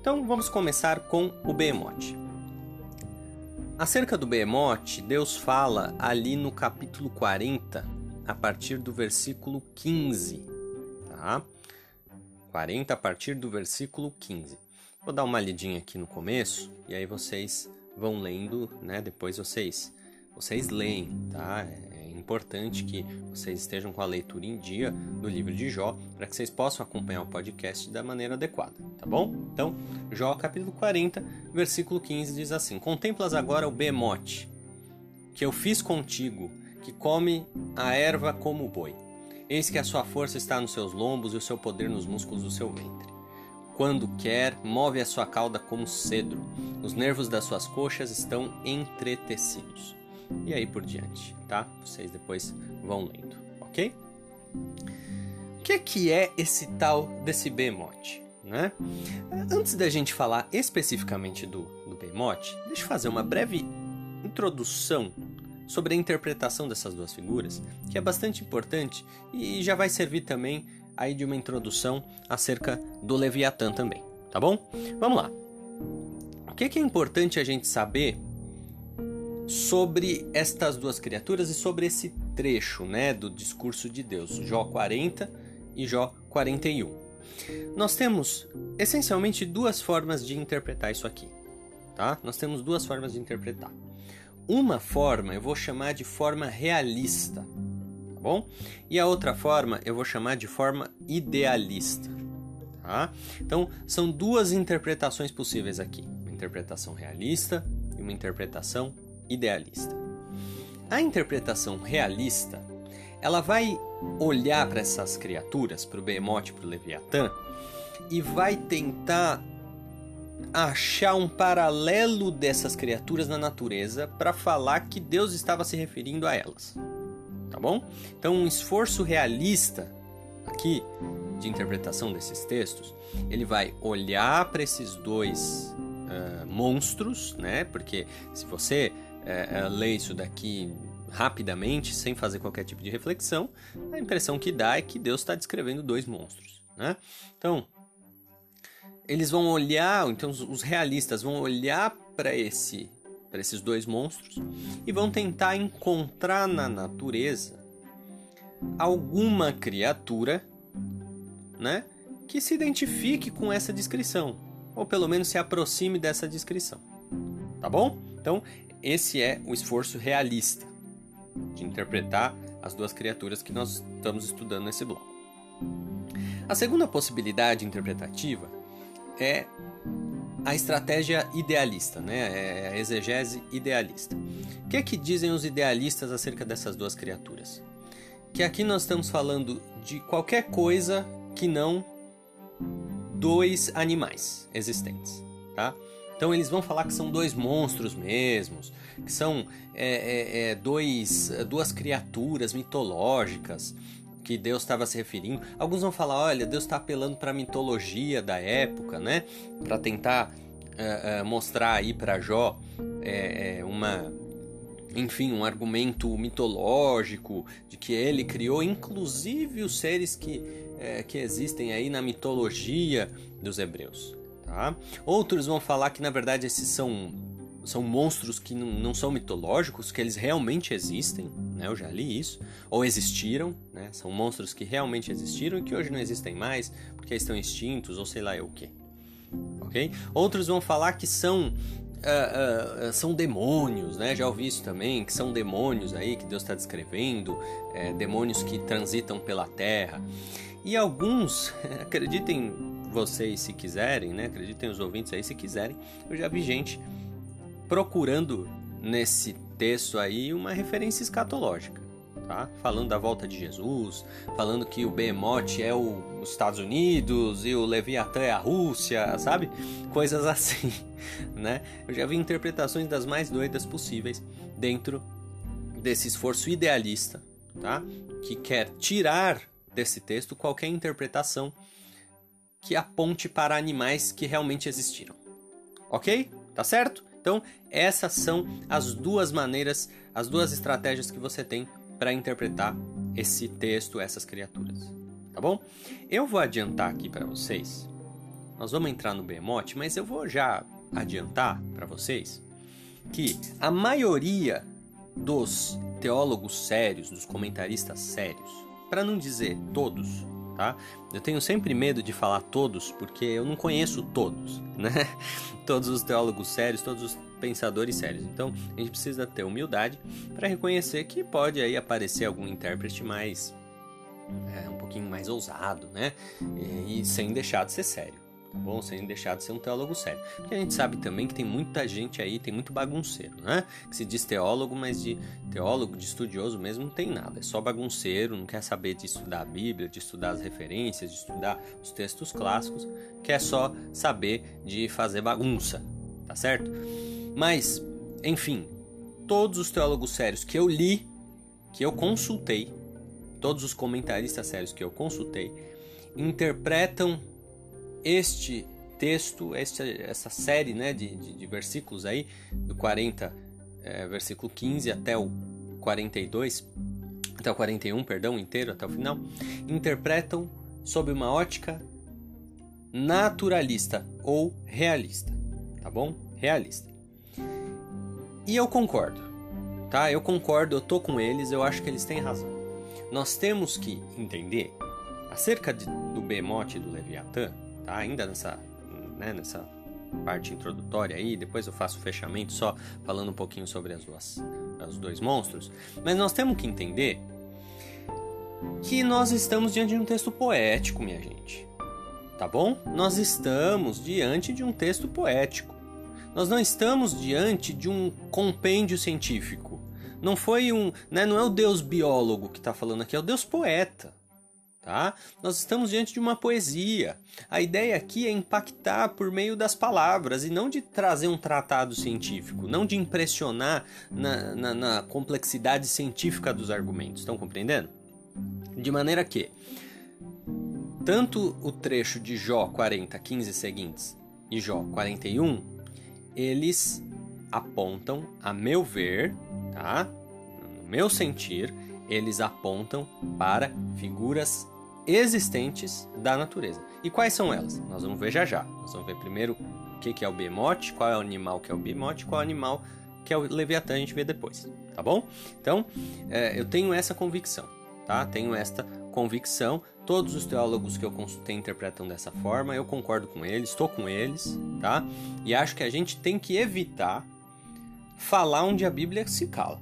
Então vamos começar com o Behemoth. Acerca do Behemoth, Deus fala ali no capítulo 40, a partir do versículo 15, tá? 40 a partir do versículo 15. Vou dar uma lidinha aqui no começo e aí vocês vão lendo, né? Depois vocês vocês leem, tá? É importante que vocês estejam com a leitura em dia do livro de Jó para que vocês possam acompanhar o podcast da maneira adequada, tá bom? Então, Jó capítulo 40, versículo 15 diz assim: Contemplas agora o bemote que eu fiz contigo, que come a erva como boi. Eis que a sua força está nos seus lombos e o seu poder nos músculos do seu ventre quando quer, move a sua cauda como cedro. Os nervos das suas coxas estão entretecidos. E aí por diante, tá? Vocês depois vão lendo, ok? O que é, que é esse tal desse behemoth? Né? Antes da gente falar especificamente do, do behemoth, deixa eu fazer uma breve introdução sobre a interpretação dessas duas figuras, que é bastante importante e já vai servir também aí de uma introdução acerca do Leviatã também, tá bom? Vamos lá. O que é, que é importante a gente saber sobre estas duas criaturas e sobre esse trecho, né, do discurso de Deus, Jó 40 e Jó 41? Nós temos essencialmente duas formas de interpretar isso aqui, tá? Nós temos duas formas de interpretar. Uma forma eu vou chamar de forma realista, tá bom? E a outra forma eu vou chamar de forma idealista, tá? Então, são duas interpretações possíveis aqui: uma interpretação realista e uma interpretação idealista. A interpretação realista, ela vai olhar para essas criaturas, para o Behemoth para o Leviatã, e vai tentar achar um paralelo dessas criaturas na natureza para falar que Deus estava se referindo a elas tá bom? Então, um esforço realista aqui de interpretação desses textos, ele vai olhar para esses dois uh, monstros, né? Porque se você uh, lê isso daqui rapidamente, sem fazer qualquer tipo de reflexão, a impressão que dá é que Deus está descrevendo dois monstros, né? Então, eles vão olhar, então os realistas vão olhar para esse para esses dois monstros e vão tentar encontrar na natureza alguma criatura, né, que se identifique com essa descrição, ou pelo menos se aproxime dessa descrição. Tá bom? Então, esse é o esforço realista de interpretar as duas criaturas que nós estamos estudando nesse bloco. A segunda possibilidade interpretativa é a estratégia idealista, né? É a exegese idealista. O que é que dizem os idealistas acerca dessas duas criaturas? Que aqui nós estamos falando de qualquer coisa que não dois animais existentes, tá? Então eles vão falar que são dois monstros mesmos, que são é, é, é, dois, duas criaturas mitológicas que Deus estava se referindo. Alguns vão falar, olha, Deus está apelando para a mitologia da época, né? Para tentar uh, uh, mostrar aí para Jó é, uma, enfim, um argumento mitológico de que ele criou, inclusive os seres que, é, que existem aí na mitologia dos hebreus. Tá? Outros vão falar que na verdade esses são são monstros que não, são mitológicos, que eles realmente existem, né? Eu já li isso, ou existiram, né? São monstros que realmente existiram e que hoje não existem mais porque estão extintos ou sei lá é o que, ok? Outros vão falar que são Uh, uh, são demônios, né? Já ouvi isso também, que são demônios aí que Deus está descrevendo, é, demônios que transitam pela terra. E alguns, acreditem vocês se quiserem, né? Acreditem os ouvintes aí se quiserem, eu já vi gente procurando nesse texto aí uma referência escatológica, tá? Falando da volta de Jesus, falando que o Behemoth é o, os Estados Unidos e o Leviatã é a Rússia, sabe? Coisas assim, né? Eu já vi interpretações das mais doidas possíveis dentro desse esforço idealista, tá? Que quer tirar desse texto qualquer interpretação que aponte para animais que realmente existiram. Ok? Tá certo? Então, essas são as duas maneiras, as duas estratégias que você tem para interpretar esse texto, essas criaturas. Tá bom? Eu vou adiantar aqui para vocês. Nós vamos entrar no Behemoth, mas eu vou já adiantar para vocês que a maioria dos teólogos sérios, dos comentaristas sérios, para não dizer todos, tá? Eu tenho sempre medo de falar todos porque eu não conheço todos, né? Todos os teólogos sérios, todos os pensadores sérios. Então, a gente precisa ter humildade para reconhecer que pode aí aparecer algum intérprete mais é, um pouquinho mais ousado, né? E, e sem deixar de ser sério bom? Sem deixar de ser um teólogo sério. Porque a gente sabe também que tem muita gente aí, tem muito bagunceiro, né? Que se diz teólogo, mas de teólogo, de estudioso mesmo, não tem nada. É só bagunceiro, não quer saber de estudar a Bíblia, de estudar as referências, de estudar os textos clássicos, quer só saber de fazer bagunça, tá certo? Mas, enfim, todos os teólogos sérios que eu li, que eu consultei, todos os comentaristas sérios que eu consultei, interpretam este texto, este, essa série né, de, de, de, versículos aí, do 40, é, versículo 15 até o 42, até o 41, perdão, inteiro, até o final, interpretam sob uma ótica naturalista ou realista, tá bom? Realista. E eu concordo, tá? Eu concordo, eu tô com eles, eu acho que eles têm razão. Nós temos que entender acerca de, do Behemoth e do Leviatã, tá? Ainda nessa, né, nessa parte introdutória aí, depois eu faço o fechamento só falando um pouquinho sobre as duas, os dois monstros. Mas nós temos que entender que nós estamos diante de um texto poético, minha gente. Tá bom? Nós estamos diante de um texto poético. Nós não estamos diante de um compêndio científico. Não foi um, né, não é o Deus biólogo que está falando aqui, é o Deus poeta tá? Nós estamos diante de uma poesia. A ideia aqui é impactar por meio das palavras e não de trazer um tratado científico, não de impressionar na, na, na complexidade científica dos argumentos. Estão compreendendo? De maneira que tanto o trecho de Jó 40, 15 seguintes e Jó 41, eles apontam, a meu ver, tá? No meu sentir, eles apontam para figuras existentes da natureza. E quais são elas? Nós vamos ver já já. Nós vamos ver primeiro o que é o behemoth, qual é o animal que é o behemoth, qual é o animal que é o leviatã, a gente vê depois, tá bom? Então, é, eu tenho essa convicção, tá? Tenho esta convicção. Todos os teólogos que eu consultei interpretam dessa forma, eu concordo com eles, estou com eles, tá? E acho que a gente tem que evitar falar onde a Bíblia se cala.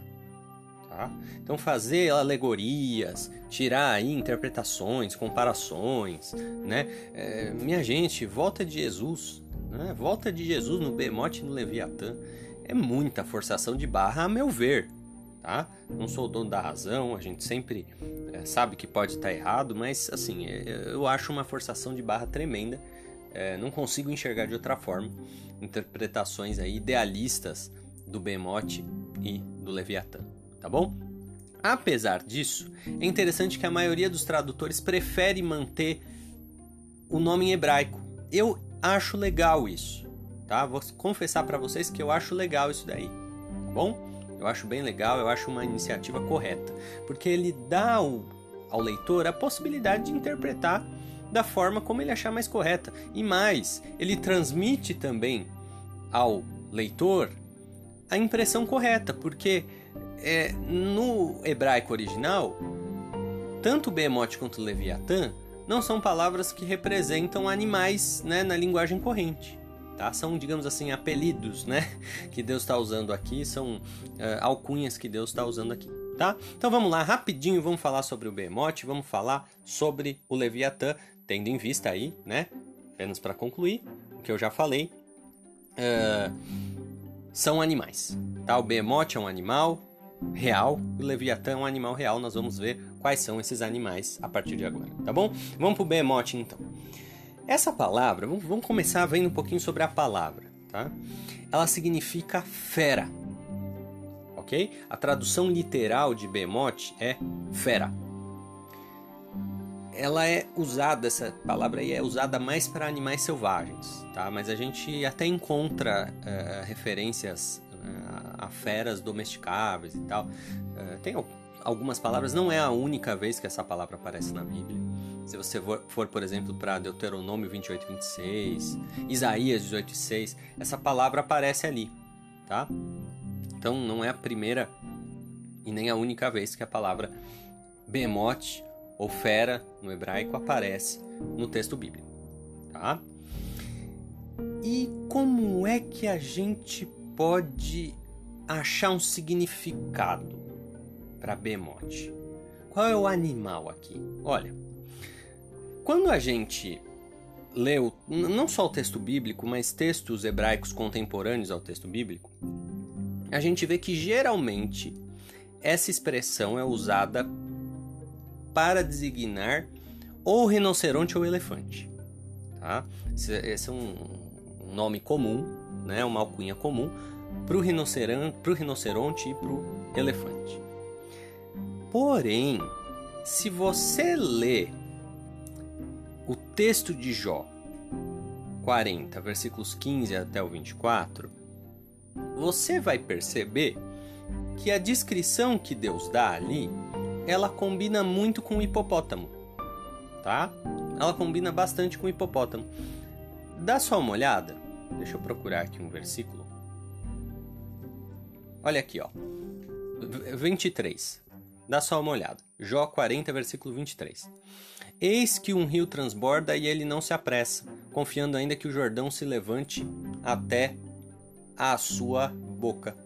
Tá? Então fazer alegorias, tirar aí interpretações, comparações, né? É, minha gente, volta de Jesus, né? Volta de Jesus no Bemote e no Leviatã é muita forçação de barra, a meu ver, tá? Não sou o dono da razão, a gente sempre é, sabe que pode estar errado, mas assim, é, eu acho uma forçação de barra tremenda. É, não consigo enxergar de outra forma interpretações aí idealistas do Bemote e do Leviatã tá bom? Apesar disso, é interessante que a maioria dos tradutores prefere manter o nome em hebraico. Eu acho legal isso, tá? Vou confessar para vocês que eu acho legal isso daí, tá bom? Eu acho bem legal, eu acho uma iniciativa correta, porque ele dá ao, ao leitor a possibilidade de interpretar da forma como ele achar mais correta. E mais, ele transmite também ao leitor a impressão correta, porque é, no hebraico original, tanto Behemoth quanto Leviatã não são palavras que representam animais né, na linguagem corrente. Tá? São, digamos assim, apelidos né, que Deus está usando aqui, são uh, alcunhas que Deus está usando aqui. Tá? Então vamos lá, rapidinho, vamos falar sobre o Behemoth, vamos falar sobre o Leviatã, tendo em vista aí, né, apenas para concluir, o que eu já falei, uh, são animais. Tá? O Behemoth é um animal, real, o Leviatã é um animal real. Nós vamos ver quais são esses animais a partir de agora, tá bom? Vamos pro Behemoth então. Essa palavra, vamos começar vendo um pouquinho sobre a palavra, tá? Ela significa fera, ok? A tradução literal de Behemoth é fera. Ela é usada, essa palavra aí é usada mais para animais selvagens, tá? Mas a gente até encontra uh, referências uh, a feras domesticáveis e tal. Uh, tem algumas palavras, não é a única vez que essa palavra aparece na Bíblia. Se você for, for por exemplo, para Deuteronômio 28, 26, Isaías 18, 6, essa palavra aparece ali, tá? Então não é a primeira e nem a única vez que a palavra behemoth ou fera no hebraico aparece no texto bíblico, tá? E como é que a gente pode achar um significado para behemoth? Qual é o animal aqui? Olha, quando a gente leu não só o texto bíblico, mas textos hebraicos contemporâneos ao texto bíblico, a gente vê que geralmente essa expressão é usada para designar ou rinoceronte ou elefante. Tá? Esse é um nome comum, né? uma alcunha comum para o rinoceronte, e para o elefante. Porém, se você lê o texto de Jó 40, versículos 15 até o 24, você vai perceber que a descrição que Deus dá ali, ela combina muito com o hipopótamo, tá? Ela combina bastante com o hipopótamo. Dá só uma olhada. Deixa eu procurar aqui um versículo. Olha aqui, ó. 23. Dá só uma olhada. Jó 40, versículo 23. Eis que um rio transborda e ele não se apressa, confiando ainda que o Jordão se levante até a sua boca.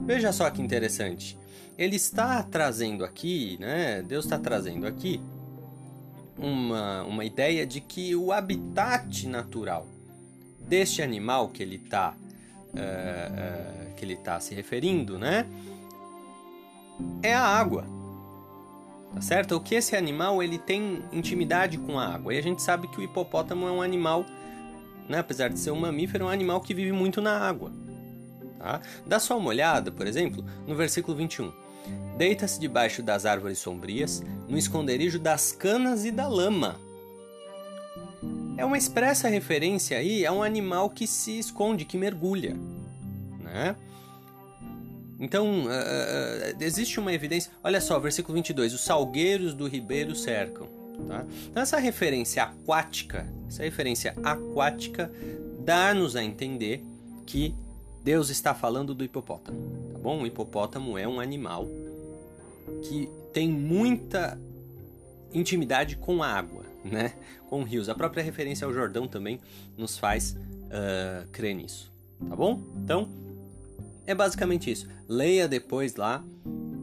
Veja só que interessante. Ele está trazendo aqui, né? Deus está trazendo aqui uma, uma ideia de que o habitat natural deste animal que ele está uh, uh, que ele está se referindo, né? É a água tá certo? O que esse animal ele tem intimidade com a água. E a gente sabe que o hipopótamo é um animal, né, apesar de ser um mamífero, é um animal que vive muito na água. Tá? Dá só uma olhada, por exemplo, no versículo 21. Deita-se debaixo das árvores sombrias, no esconderijo das canas e da lama. É uma expressa referência aí a um animal que se esconde, que mergulha. Né? Então, uh, uh, existe uma evidência. Olha só, versículo 22. Os salgueiros do ribeiro cercam. Tá? Então, essa referência aquática, essa referência aquática, dá-nos a entender que Deus está falando do hipopótamo. Tá bom? O hipopótamo é um animal que tem muita intimidade com a água, né? com rios. A própria referência ao Jordão também nos faz uh, crer nisso. Tá bom? Então, é basicamente isso. Leia depois lá,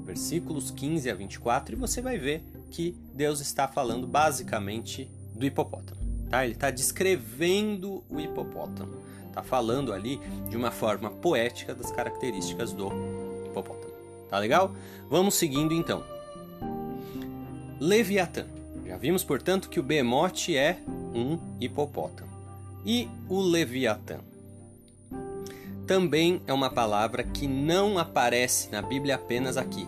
versículos 15 a 24, e você vai ver que Deus está falando basicamente do hipopótamo. Tá? Ele está descrevendo o hipopótamo. Está falando ali de uma forma poética das características do hipopótamo. Tá legal? Vamos seguindo então. Leviatã. Já vimos, portanto, que o Behemoth é um hipopótamo. E o Leviatã? também é uma palavra que não aparece na Bíblia apenas aqui.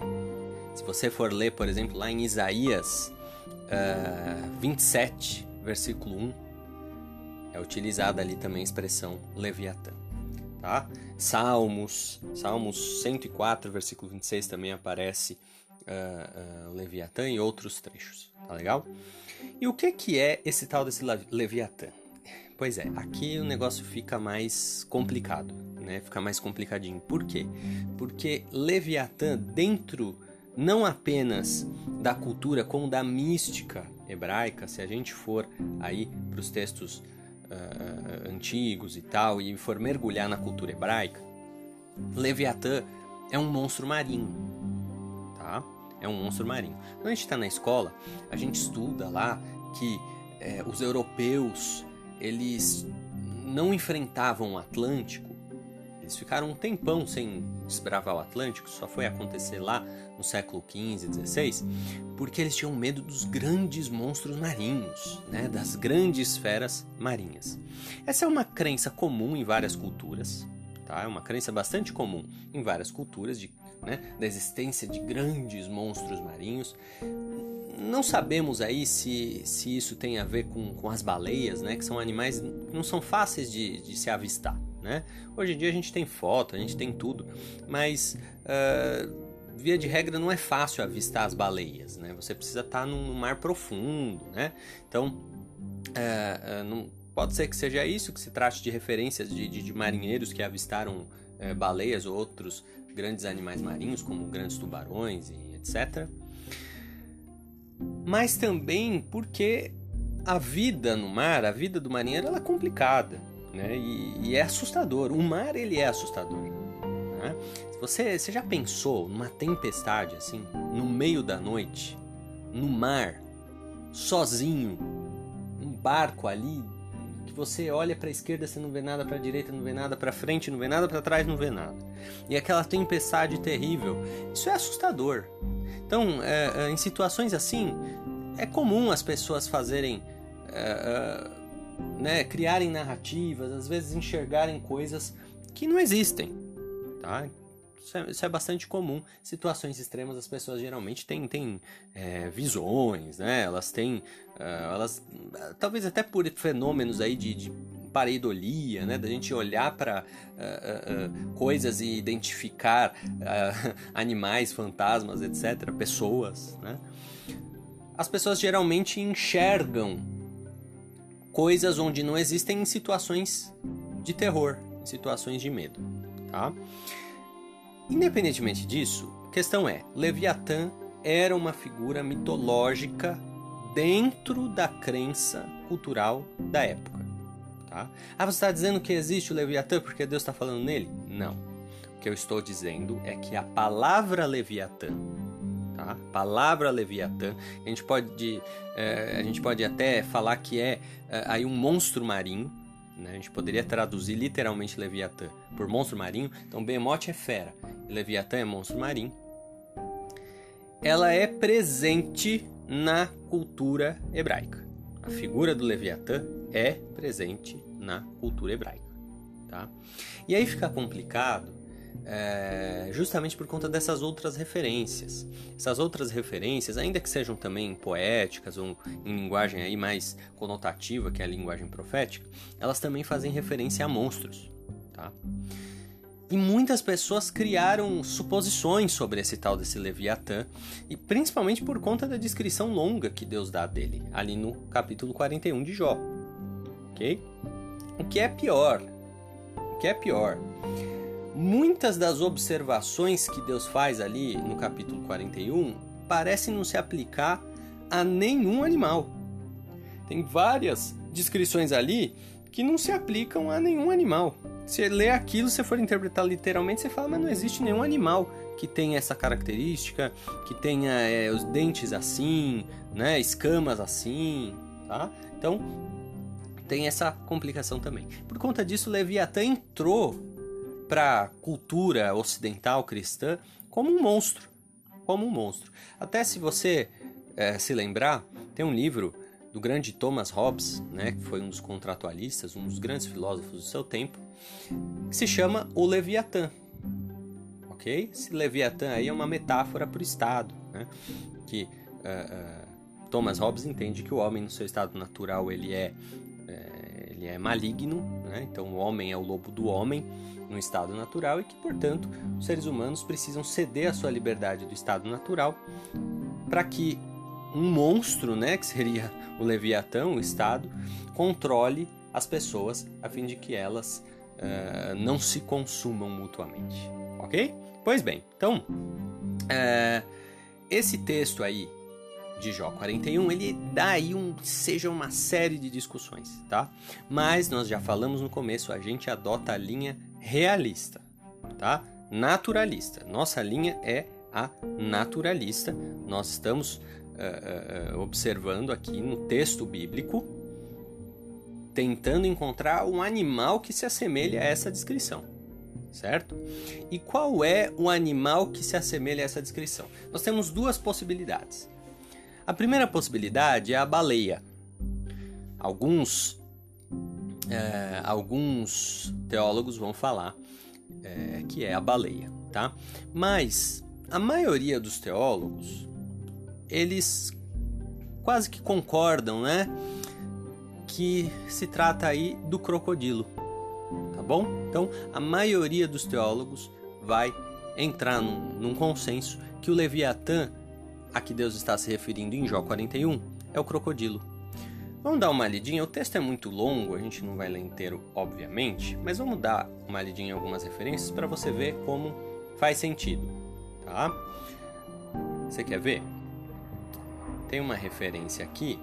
Se você for ler, por exemplo, lá em Isaías uh, 27, versículo 1, é utilizada ali também a expressão Leviatã. Tá? Salmos, Salmos 104, versículo 26 também aparece uh, uh, Leviatã e outros trechos. Tá legal? E o que, que é esse tal desse Leviatã? Pois é, aqui o negócio fica mais complicado, né? Fica mais complicadinho. Por quê? Porque Leviatã, dentro não apenas da cultura, como da mística hebraica, se a gente for aí para os textos uh, antigos e tal, e for mergulhar na cultura hebraica, Leviatã é um monstro marinho? É um monstro marinho. Quando a gente está na escola, a gente estuda lá que é, os europeus eles não enfrentavam o Atlântico Eles ficaram um tempão sem desbravar o Atlântico, só foi acontecer lá no século XV, XVI, porque eles tinham medo dos grandes monstros marinhos, né, das grandes feras marinhas. Essa é uma crença comum em várias culturas, tá? É uma crença bastante comum em várias culturas de, né, da existência de grandes monstros marinhos. Não sabemos aí se, se isso tem a ver com, com as baleias, né, que são animais que não são fáceis de, de se avistar. Né? Hoje em dia a gente tem foto, a gente tem tudo, mas uh, via de regra não é fácil avistar as baleias, né? Você precisa estar tá num mar profundo, né? Então, é, é, não, pode ser que seja isso, que se trate de referências de, de, de marinheiros que avistaram é, baleias ou outros grandes animais marinhos, como grandes tubarões e etc. Mas também porque a vida no mar, a vida do marinheiro, ela é complicada, né? E, e é assustador. O mar ele é assustador. Né? Você, você já pensou numa tempestade assim, no meio da noite, no mar, sozinho, um barco ali, você olha para a esquerda, você não vê nada, para a direita não vê nada, para frente não vê nada, para trás não vê nada. E aquela tempestade terrível, isso é assustador. Então, é, é, em situações assim, é comum as pessoas fazerem, é, é né, criarem narrativas, às vezes enxergarem coisas que não existem, tá? Isso é, isso é, bastante comum. Situações extremas, as pessoas geralmente têm, têm é, visões, né? Elas têm. Uh, elas. Talvez até por fenômenos aí de, de pareidolia, né? Da gente olhar para uh, uh, coisas e identificar animais, fantasmas, etc., pessoas, né? As pessoas geralmente enxergam coisas onde não existem em situações de terror, em situações de medo, tá? Independentemente disso, a questão é: Leviatã era uma figura mitológica dentro da crença cultural da época. Tá? Ah, você está dizendo que existe o Leviatã porque Deus está falando nele? Não. O que eu estou dizendo é que a palavra Leviatã, tá? A palavra Leviatã, a gente pode, é, a gente pode até falar que é, é aí um monstro marinho, né? A gente poderia traduzir literalmente Leviatã por monstro marinho. Então, Behemoth é fera Leviatã é monstro marinho. Ela é presente na cultura hebraica. A figura do Leviatã é presente na cultura hebraica. Tá? E aí fica complicado é, justamente por conta dessas outras referências. Essas outras referências, ainda que sejam também poéticas ou em linguagem aí mais conotativa, que é a linguagem profética, elas também fazem referência a monstros. Tá? E muitas pessoas criaram suposições sobre esse tal desse Leviatã, e principalmente por conta da descrição longa que Deus dá dele, ali no capítulo 41 de Jó. Ok? O que é pior? O que é pior? muitas das observações que Deus faz ali no capítulo 41 parecem não se aplicar a nenhum animal. Tem várias descrições ali que não se aplicam a nenhum animal. Se lê aquilo, se for interpretar literalmente, você fala, mas não existe nenhum animal que tenha essa característica, que tenha é, os dentes assim, né, escamas assim, tá? Então tem essa complicação também. Por conta disso, Leviatã entrou para a cultura ocidental cristã como um monstro, como um monstro. Até se você é, se lembrar, tem um livro do grande Thomas Hobbes, né, que foi um dos contratualistas, um dos grandes filósofos do seu tempo, que se chama O Leviatã. Ok? Esse Leviatã aí é uma metáfora para o Estado, né, que uh, uh, Thomas Hobbes entende que o homem no seu estado natural ele é, é ele é maligno, né, então o homem é o lobo do homem no estado natural e que, portanto, os seres humanos precisam ceder a sua liberdade do estado natural para que um monstro, né, que seria o Leviatão, o Estado, controle as pessoas a fim de que elas uh, não se consumam mutuamente. Ok? Pois bem, então, uh, esse texto aí de Jó 41, ele dá aí um, seja uma série de discussões, tá? Mas nós já falamos no começo, a gente adota a linha realista, tá? Naturalista. Nossa linha é a naturalista. Nós estamos uh, uh, observando aqui no texto bíblico, tentando encontrar um animal que se assemelhe a essa descrição. certo? E qual é o animal que se assemelha a essa descrição? Nós temos duas possibilidades. A primeira possibilidade é a baleia. Alguns, é, alguns teólogos vão falar é, que é a baleia, tá? Mas a maioria dos teólogos eles quase que concordam, né? Que se trata aí do crocodilo, tá bom? Então a maioria dos teólogos vai entrar num, num consenso que o Leviatã, a que Deus está se referindo em Jó 41, é o crocodilo. Vamos dar uma lidinha, o texto é muito longo, a gente não vai ler inteiro, obviamente, mas vamos dar uma lidinha em algumas referências para você ver como faz sentido, tá? Você quer ver? Tem uma referência aqui.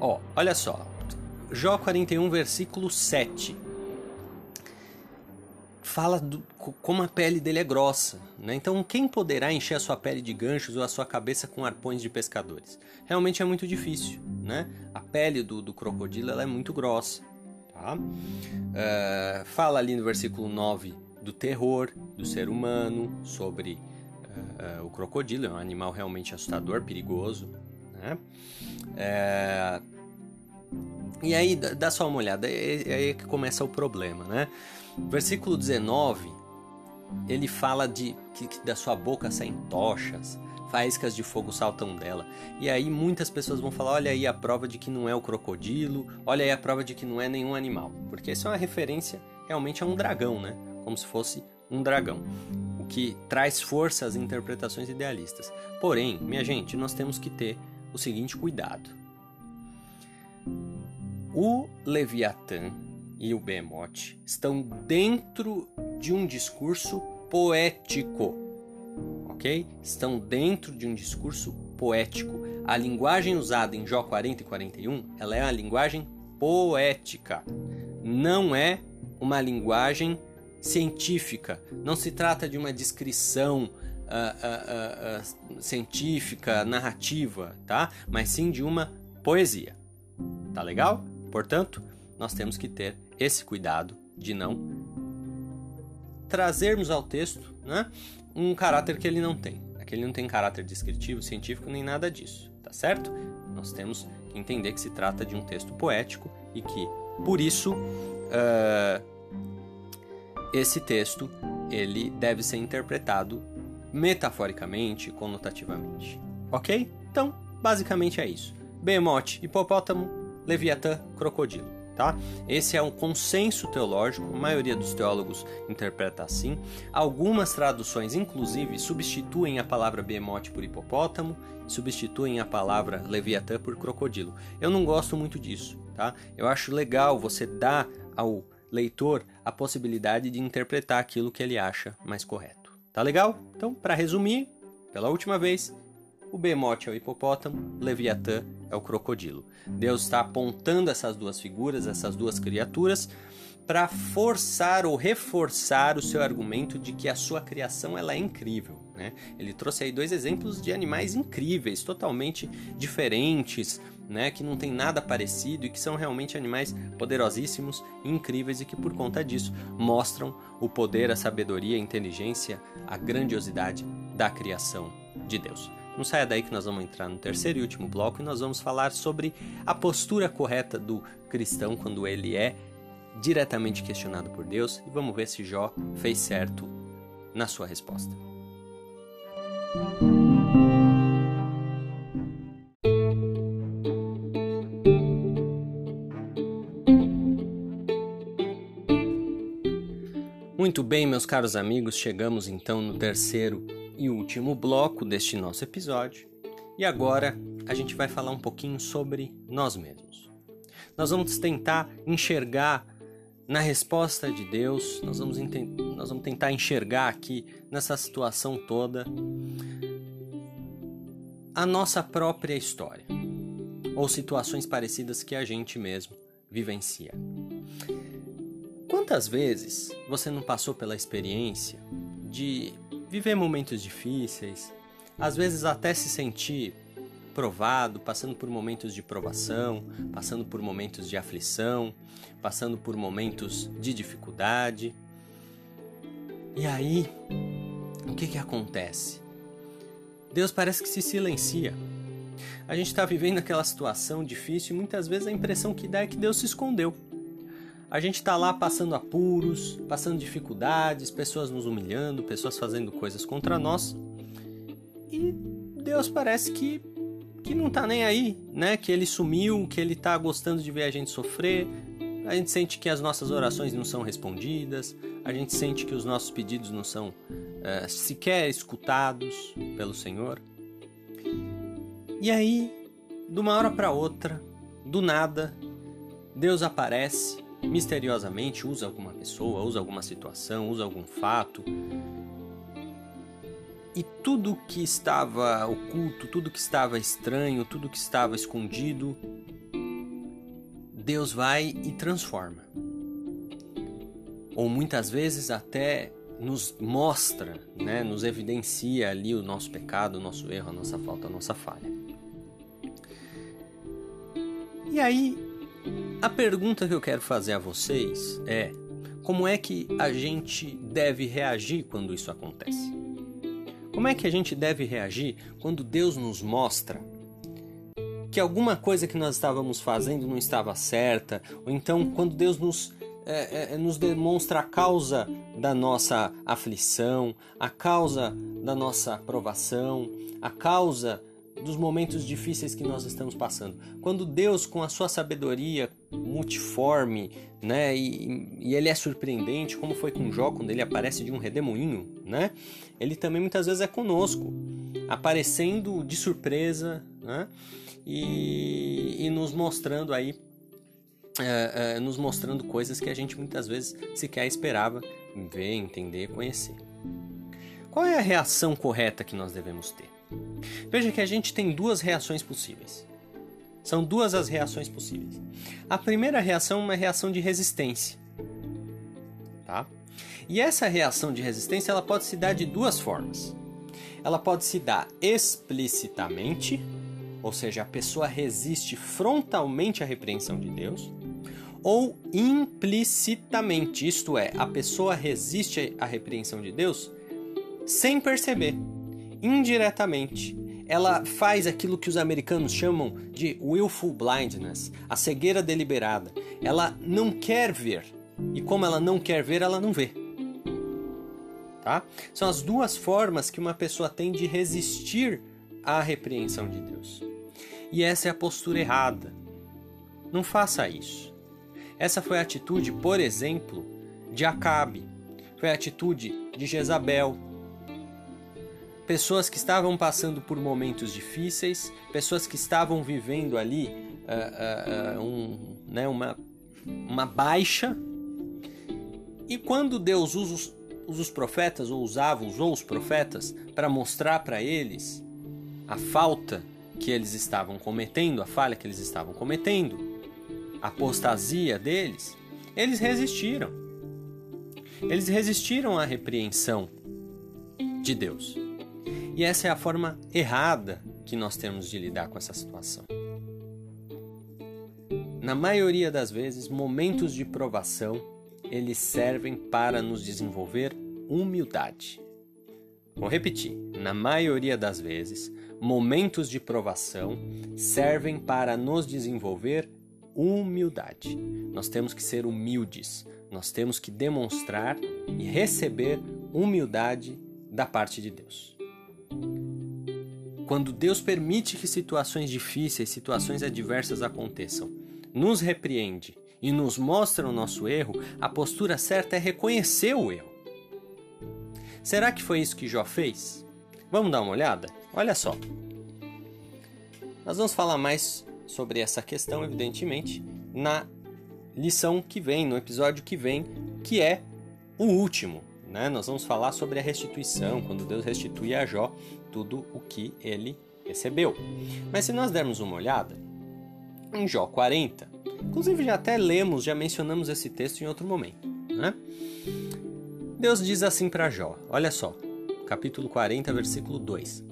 Ó, olha só. Jó 41, versículo 7. Fala do, como a pele dele é grossa. Né? Então, quem poderá encher a sua pele de ganchos ou a sua cabeça com arpões de pescadores? Realmente é muito difícil. Né? A pele do, do crocodilo ela é muito grossa. Tá? Uh, fala ali no versículo 9 do terror do ser humano, sobre o crocodilo, é um animal realmente assustador, perigoso. Né? É... E aí, dá só uma olhada, é, é aí que começa o problema, né? Versículo 19, ele fala de que, que da sua boca saem tochas, faíscas de fogo saltam dela. E aí muitas pessoas vão falar: olha aí a prova de que não é o crocodilo, olha aí a prova de que não é nenhum animal. Porque isso é uma referência realmente a um dragão, né? Como se fosse um dragão que traz força às interpretações idealistas. Porém, minha gente, nós temos que ter o seguinte cuidado. O Leviatã e o Behemoth estão dentro de um discurso poético, ok? Estão dentro de um discurso poético. A linguagem usada em Jó 40 e 41, ela é uma linguagem poética, não é uma linguagem científica. Não se trata de uma descrição uh, uh, uh, científica, narrativa, tá? Mas sim de uma poesia. Tá legal? Portanto, nós temos que ter esse cuidado de não trazermos ao texto né, um caráter que ele não tem. Aquele não tem caráter descritivo, científico, nem nada disso, tá certo? Nós temos que entender que se trata de um texto poético e que, por isso, uh, esse texto ele deve ser interpretado metaforicamente, conotativamente. Ok? Então, basicamente é isso. Behemoth, hipopótamo, Leviatã, crocodilo. Tá? Esse é um consenso teológico, a maioria dos teólogos interpreta assim. Algumas traduções, inclusive, substituem a palavra behemoth por hipopótamo, substituem a palavra leviatã por crocodilo. Eu não gosto muito disso, tá? Eu acho legal você dar ao leitor a possibilidade de interpretar aquilo que ele acha mais correto. Tá legal? Então, para resumir, pela última vez, o Behemoth é o hipopótamo, Leviatã é o crocodilo. Deus está apontando essas duas figuras, essas duas criaturas, para forçar ou reforçar o seu argumento de que a sua criação ela é incrível. Né? Ele trouxe aí dois exemplos de animais incríveis, totalmente diferentes, né, que não tem nada parecido e que são realmente animais poderosíssimos, incríveis e que por conta disso mostram o poder, a sabedoria, a inteligência, a grandiosidade da criação de Deus. Não saia daí que nós vamos entrar no terceiro e último bloco e nós vamos falar sobre a postura correta do cristão quando ele é diretamente questionado por Deus e vamos ver se Jó fez certo na sua resposta. Muito bem, meus caros amigos, chegamos então no terceiro e último bloco deste nosso episódio. E agora a gente vai falar um pouquinho sobre nós mesmos. Nós vamos tentar enxergar na resposta de Deus, nós vamos, nós vamos tentar enxergar aqui nessa situação toda a nossa própria história ou situações parecidas que a gente mesmo vivencia. Quantas vezes você não passou pela experiência de viver momentos difíceis, às vezes até se sentir provado, passando por momentos de provação, passando por momentos de aflição, passando por momentos de dificuldade, E aí, o que que acontece? Deus parece que se silencia. A gente está vivendo aquela situação difícil e muitas vezes a impressão que dá é que Deus se escondeu. A gente está lá passando apuros, passando dificuldades, pessoas nos humilhando, pessoas fazendo coisas contra nós. E Deus parece que, que não está nem aí, né? Que ele sumiu, que ele está gostando de ver a gente sofrer. A gente sente que as nossas orações não são respondidas, a gente sente que os nossos pedidos não são uh, sequer escutados pelo Senhor. E aí, de uma hora para outra, do nada, Deus aparece misteriosamente, usa alguma pessoa, usa alguma situação, usa algum fato. E tudo que estava oculto, tudo que estava estranho, tudo que estava escondido, Deus vai e transforma. Ou muitas vezes até nos mostra, né, nos evidencia ali o nosso pecado, o nosso erro, a nossa falta, a nossa falha. E aí, a pergunta que eu quero fazer a vocês é: como é que a gente deve reagir quando isso acontece? Como é que a gente deve reagir quando Deus nos mostra que alguma coisa que nós estávamos fazendo não estava certa, ou então quando Deus nos é, é, é, nos demonstra a causa da nossa aflição, a causa da nossa provação, a causa dos momentos difíceis que nós estamos passando. Quando Deus, com a sua sabedoria multiforme, né, e, e, ele é surpreendente, como foi com Jó quando ele aparece de um redemoinho, né, ele também muitas vezes é conosco, aparecendo de surpresa, né, e, e nos mostrando aí é, é, nos mostrando coisas que a gente muitas vezes sequer esperava ver, entender, conhecer. Qual é a reação correta que nós devemos ter? Veja que a gente tem duas reações possíveis. São duas as reações possíveis. A primeira reação é uma reação de resistência. Tá? E essa reação de resistência ela pode se dar de duas formas. Ela pode se dar explicitamente, ou seja, a pessoa resiste frontalmente à repreensão de Deus, ou implicitamente, isto é, a pessoa resiste à repreensão de Deus sem perceber, indiretamente. Ela faz aquilo que os americanos chamam de willful blindness, a cegueira deliberada. Ela não quer ver, e como ela não quer ver, ela não vê. Tá? São as duas formas que uma pessoa tem de resistir à repreensão de Deus. E essa é a postura errada. Não faça isso. Essa foi a atitude, por exemplo, de Acabe, foi a atitude de Jezabel. Pessoas que estavam passando por momentos difíceis, pessoas que estavam vivendo ali uh, uh, um, né, uma, uma baixa. E quando Deus usa os, usa os profetas, ou usava, usou os profetas, para mostrar para eles a falta que eles estavam cometendo, a falha que eles estavam cometendo, apostasia deles, eles resistiram. Eles resistiram à repreensão de Deus. E essa é a forma errada que nós temos de lidar com essa situação. Na maioria das vezes, momentos de provação, eles servem para nos desenvolver humildade. Vou repetir, na maioria das vezes, momentos de provação servem para nos desenvolver humildade. Nós temos que ser humildes, nós temos que demonstrar e receber humildade da parte de Deus. Quando Deus permite que situações difíceis, situações adversas aconteçam, nos repreende e nos mostra o nosso erro, a postura certa é reconhecer o erro. Será que foi isso que Jó fez? Vamos dar uma olhada? Olha só. Nós vamos falar mais sobre essa questão, evidentemente, na lição que vem, no episódio que vem, que é o último. Né? Nós vamos falar sobre a restituição, quando Deus restitui a Jó tudo o que ele recebeu. Mas se nós dermos uma olhada, em Jó 40, inclusive já até lemos, já mencionamos esse texto em outro momento. Né? Deus diz assim para Jó, olha só, capítulo 40, versículo 2.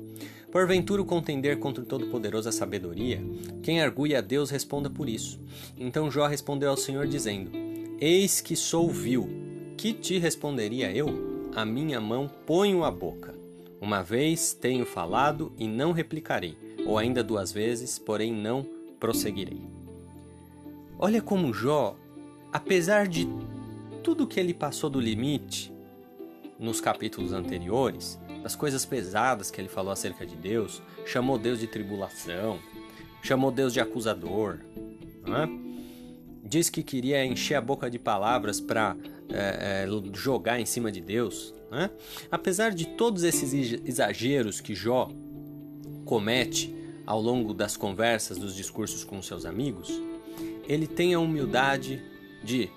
Porventura o contender contra o Todo-Poderoso a sabedoria? Quem argui a Deus responda por isso. Então Jó respondeu ao Senhor dizendo: Eis que sou vil, que te responderia eu? a minha mão ponho à boca. Uma vez tenho falado e não replicarei, ou ainda duas vezes, porém não prosseguirei. Olha como Jó, apesar de tudo que ele passou do limite nos capítulos anteriores, das coisas pesadas que ele falou acerca de Deus, chamou Deus de tribulação, chamou Deus de acusador, é? diz que queria encher a boca de palavras para é, é, jogar em cima de Deus. É? Apesar de todos esses exageros que Jó comete ao longo das conversas, dos discursos com seus amigos, ele tem a humildade de,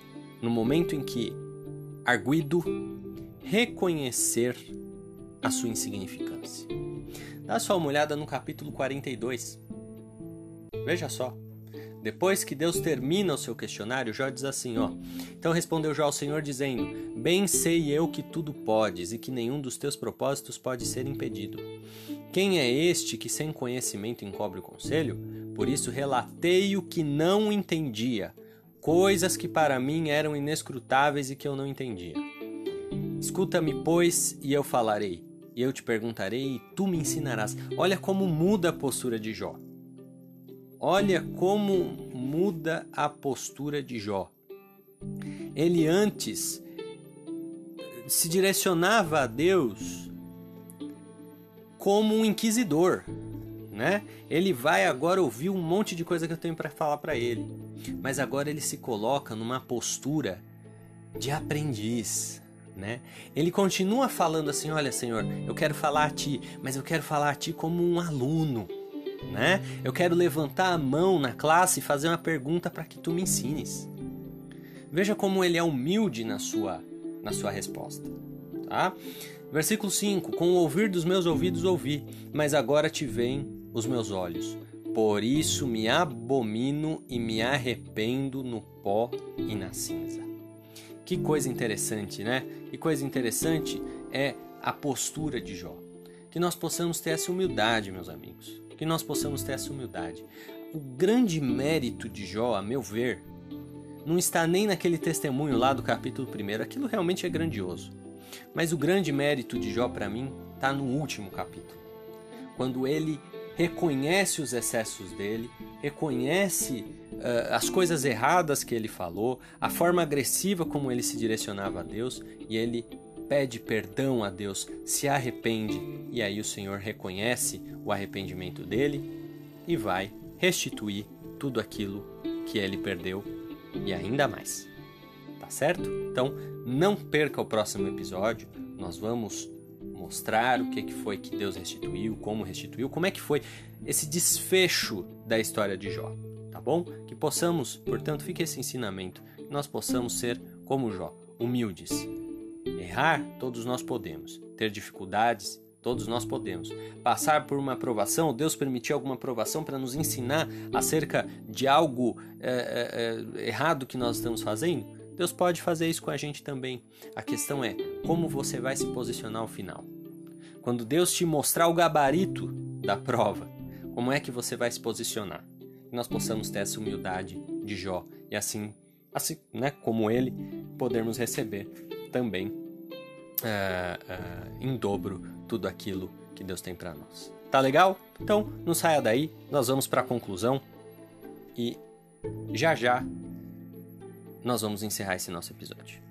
no momento em que arguido, reconhecer a sua insignificância. Dá só uma olhada no capítulo 42. Veja só. Depois que Deus termina o seu questionário, Jó diz assim, ó: Então respondeu Jó ao Senhor dizendo: Bem sei eu que tudo podes e que nenhum dos teus propósitos pode ser impedido. Quem é este que sem conhecimento encobre o conselho? Por isso relatei o que não entendia, coisas que para mim eram inescrutáveis e que eu não entendia. Escuta-me, pois, e eu falarei, e eu te perguntarei, e tu me ensinarás. Olha como muda a postura de Jó. Olha como muda a postura de Jó. Ele antes se direcionava a Deus como um inquisidor, né? Ele vai agora ouvir um monte de coisa que eu tenho para falar para ele, mas agora ele se coloca numa postura de aprendiz, né? Ele continua falando assim: "Olha, Senhor, eu quero falar a ti, mas eu quero falar a ti como um aluno, né? Eu quero levantar a mão na classe e fazer uma pergunta para que tu me ensines." Veja como ele é humilde na sua na sua resposta, tá? Versículo 5: Com o ouvir dos meus ouvidos ouvi, mas agora te veem os meus olhos. Por isso me abomino e me arrependo no pó e na cinza. Que coisa interessante, né? Que coisa interessante é a postura de Jó. Que nós possamos ter essa humildade, meus amigos. Que nós possamos ter essa humildade. O grande mérito de Jó, a meu ver, não está nem naquele testemunho lá do capítulo 1. Aquilo realmente é grandioso. Mas o grande mérito de Jó para mim está no último capítulo, quando ele reconhece os excessos dele, reconhece uh, as coisas erradas que ele falou, a forma agressiva como ele se direcionava a Deus e ele pede perdão a Deus, se arrepende e aí o Senhor reconhece o arrependimento dele e vai restituir tudo aquilo que ele perdeu e ainda mais tá certo? Então não perca o próximo episódio, nós vamos mostrar o que, foi que Deus restituiu, como restituiu, como é que foi esse desfecho da história de Jó, tá bom? Que possamos, portanto, fique esse ensinamento, que nós possamos ser como Jó, humildes. Errar, todos nós podemos. Ter dificuldades, todos nós podemos. Passar por uma aprovação, Deus permitiu alguma aprovação para nos ensinar acerca de algo é, é, errado que nós estamos fazendo? Deus pode fazer isso com a gente também. A questão é como você vai se posicionar ao final. Quando Deus te mostrar o gabarito da prova, como é que você vai se posicionar? Que nós possamos ter essa humildade de Jó e assim, assim né, como ele, podermos receber também uh, uh, em dobro tudo aquilo que Deus tem para nós. Tá legal? Então, não saia daí, nós vamos para a conclusão e já já nós vamos encerrar esse nosso episódio.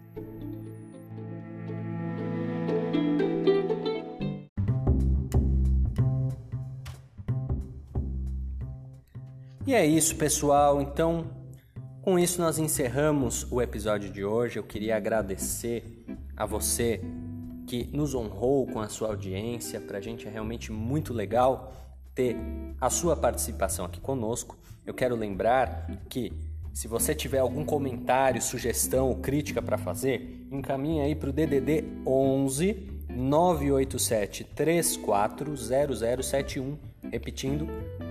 E é isso, pessoal. Então, com isso nós encerramos o episódio de hoje. Eu queria agradecer a você que nos honrou com a sua audiência. Para a gente é realmente muito legal ter a sua participação aqui conosco. Eu quero lembrar que se você tiver algum comentário, sugestão ou crítica para fazer, encaminhe aí para o DDD 11 987 340071. Repetindo,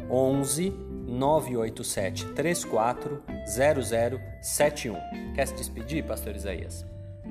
11 987 340071. Quer se despedir, Pastor Isaías?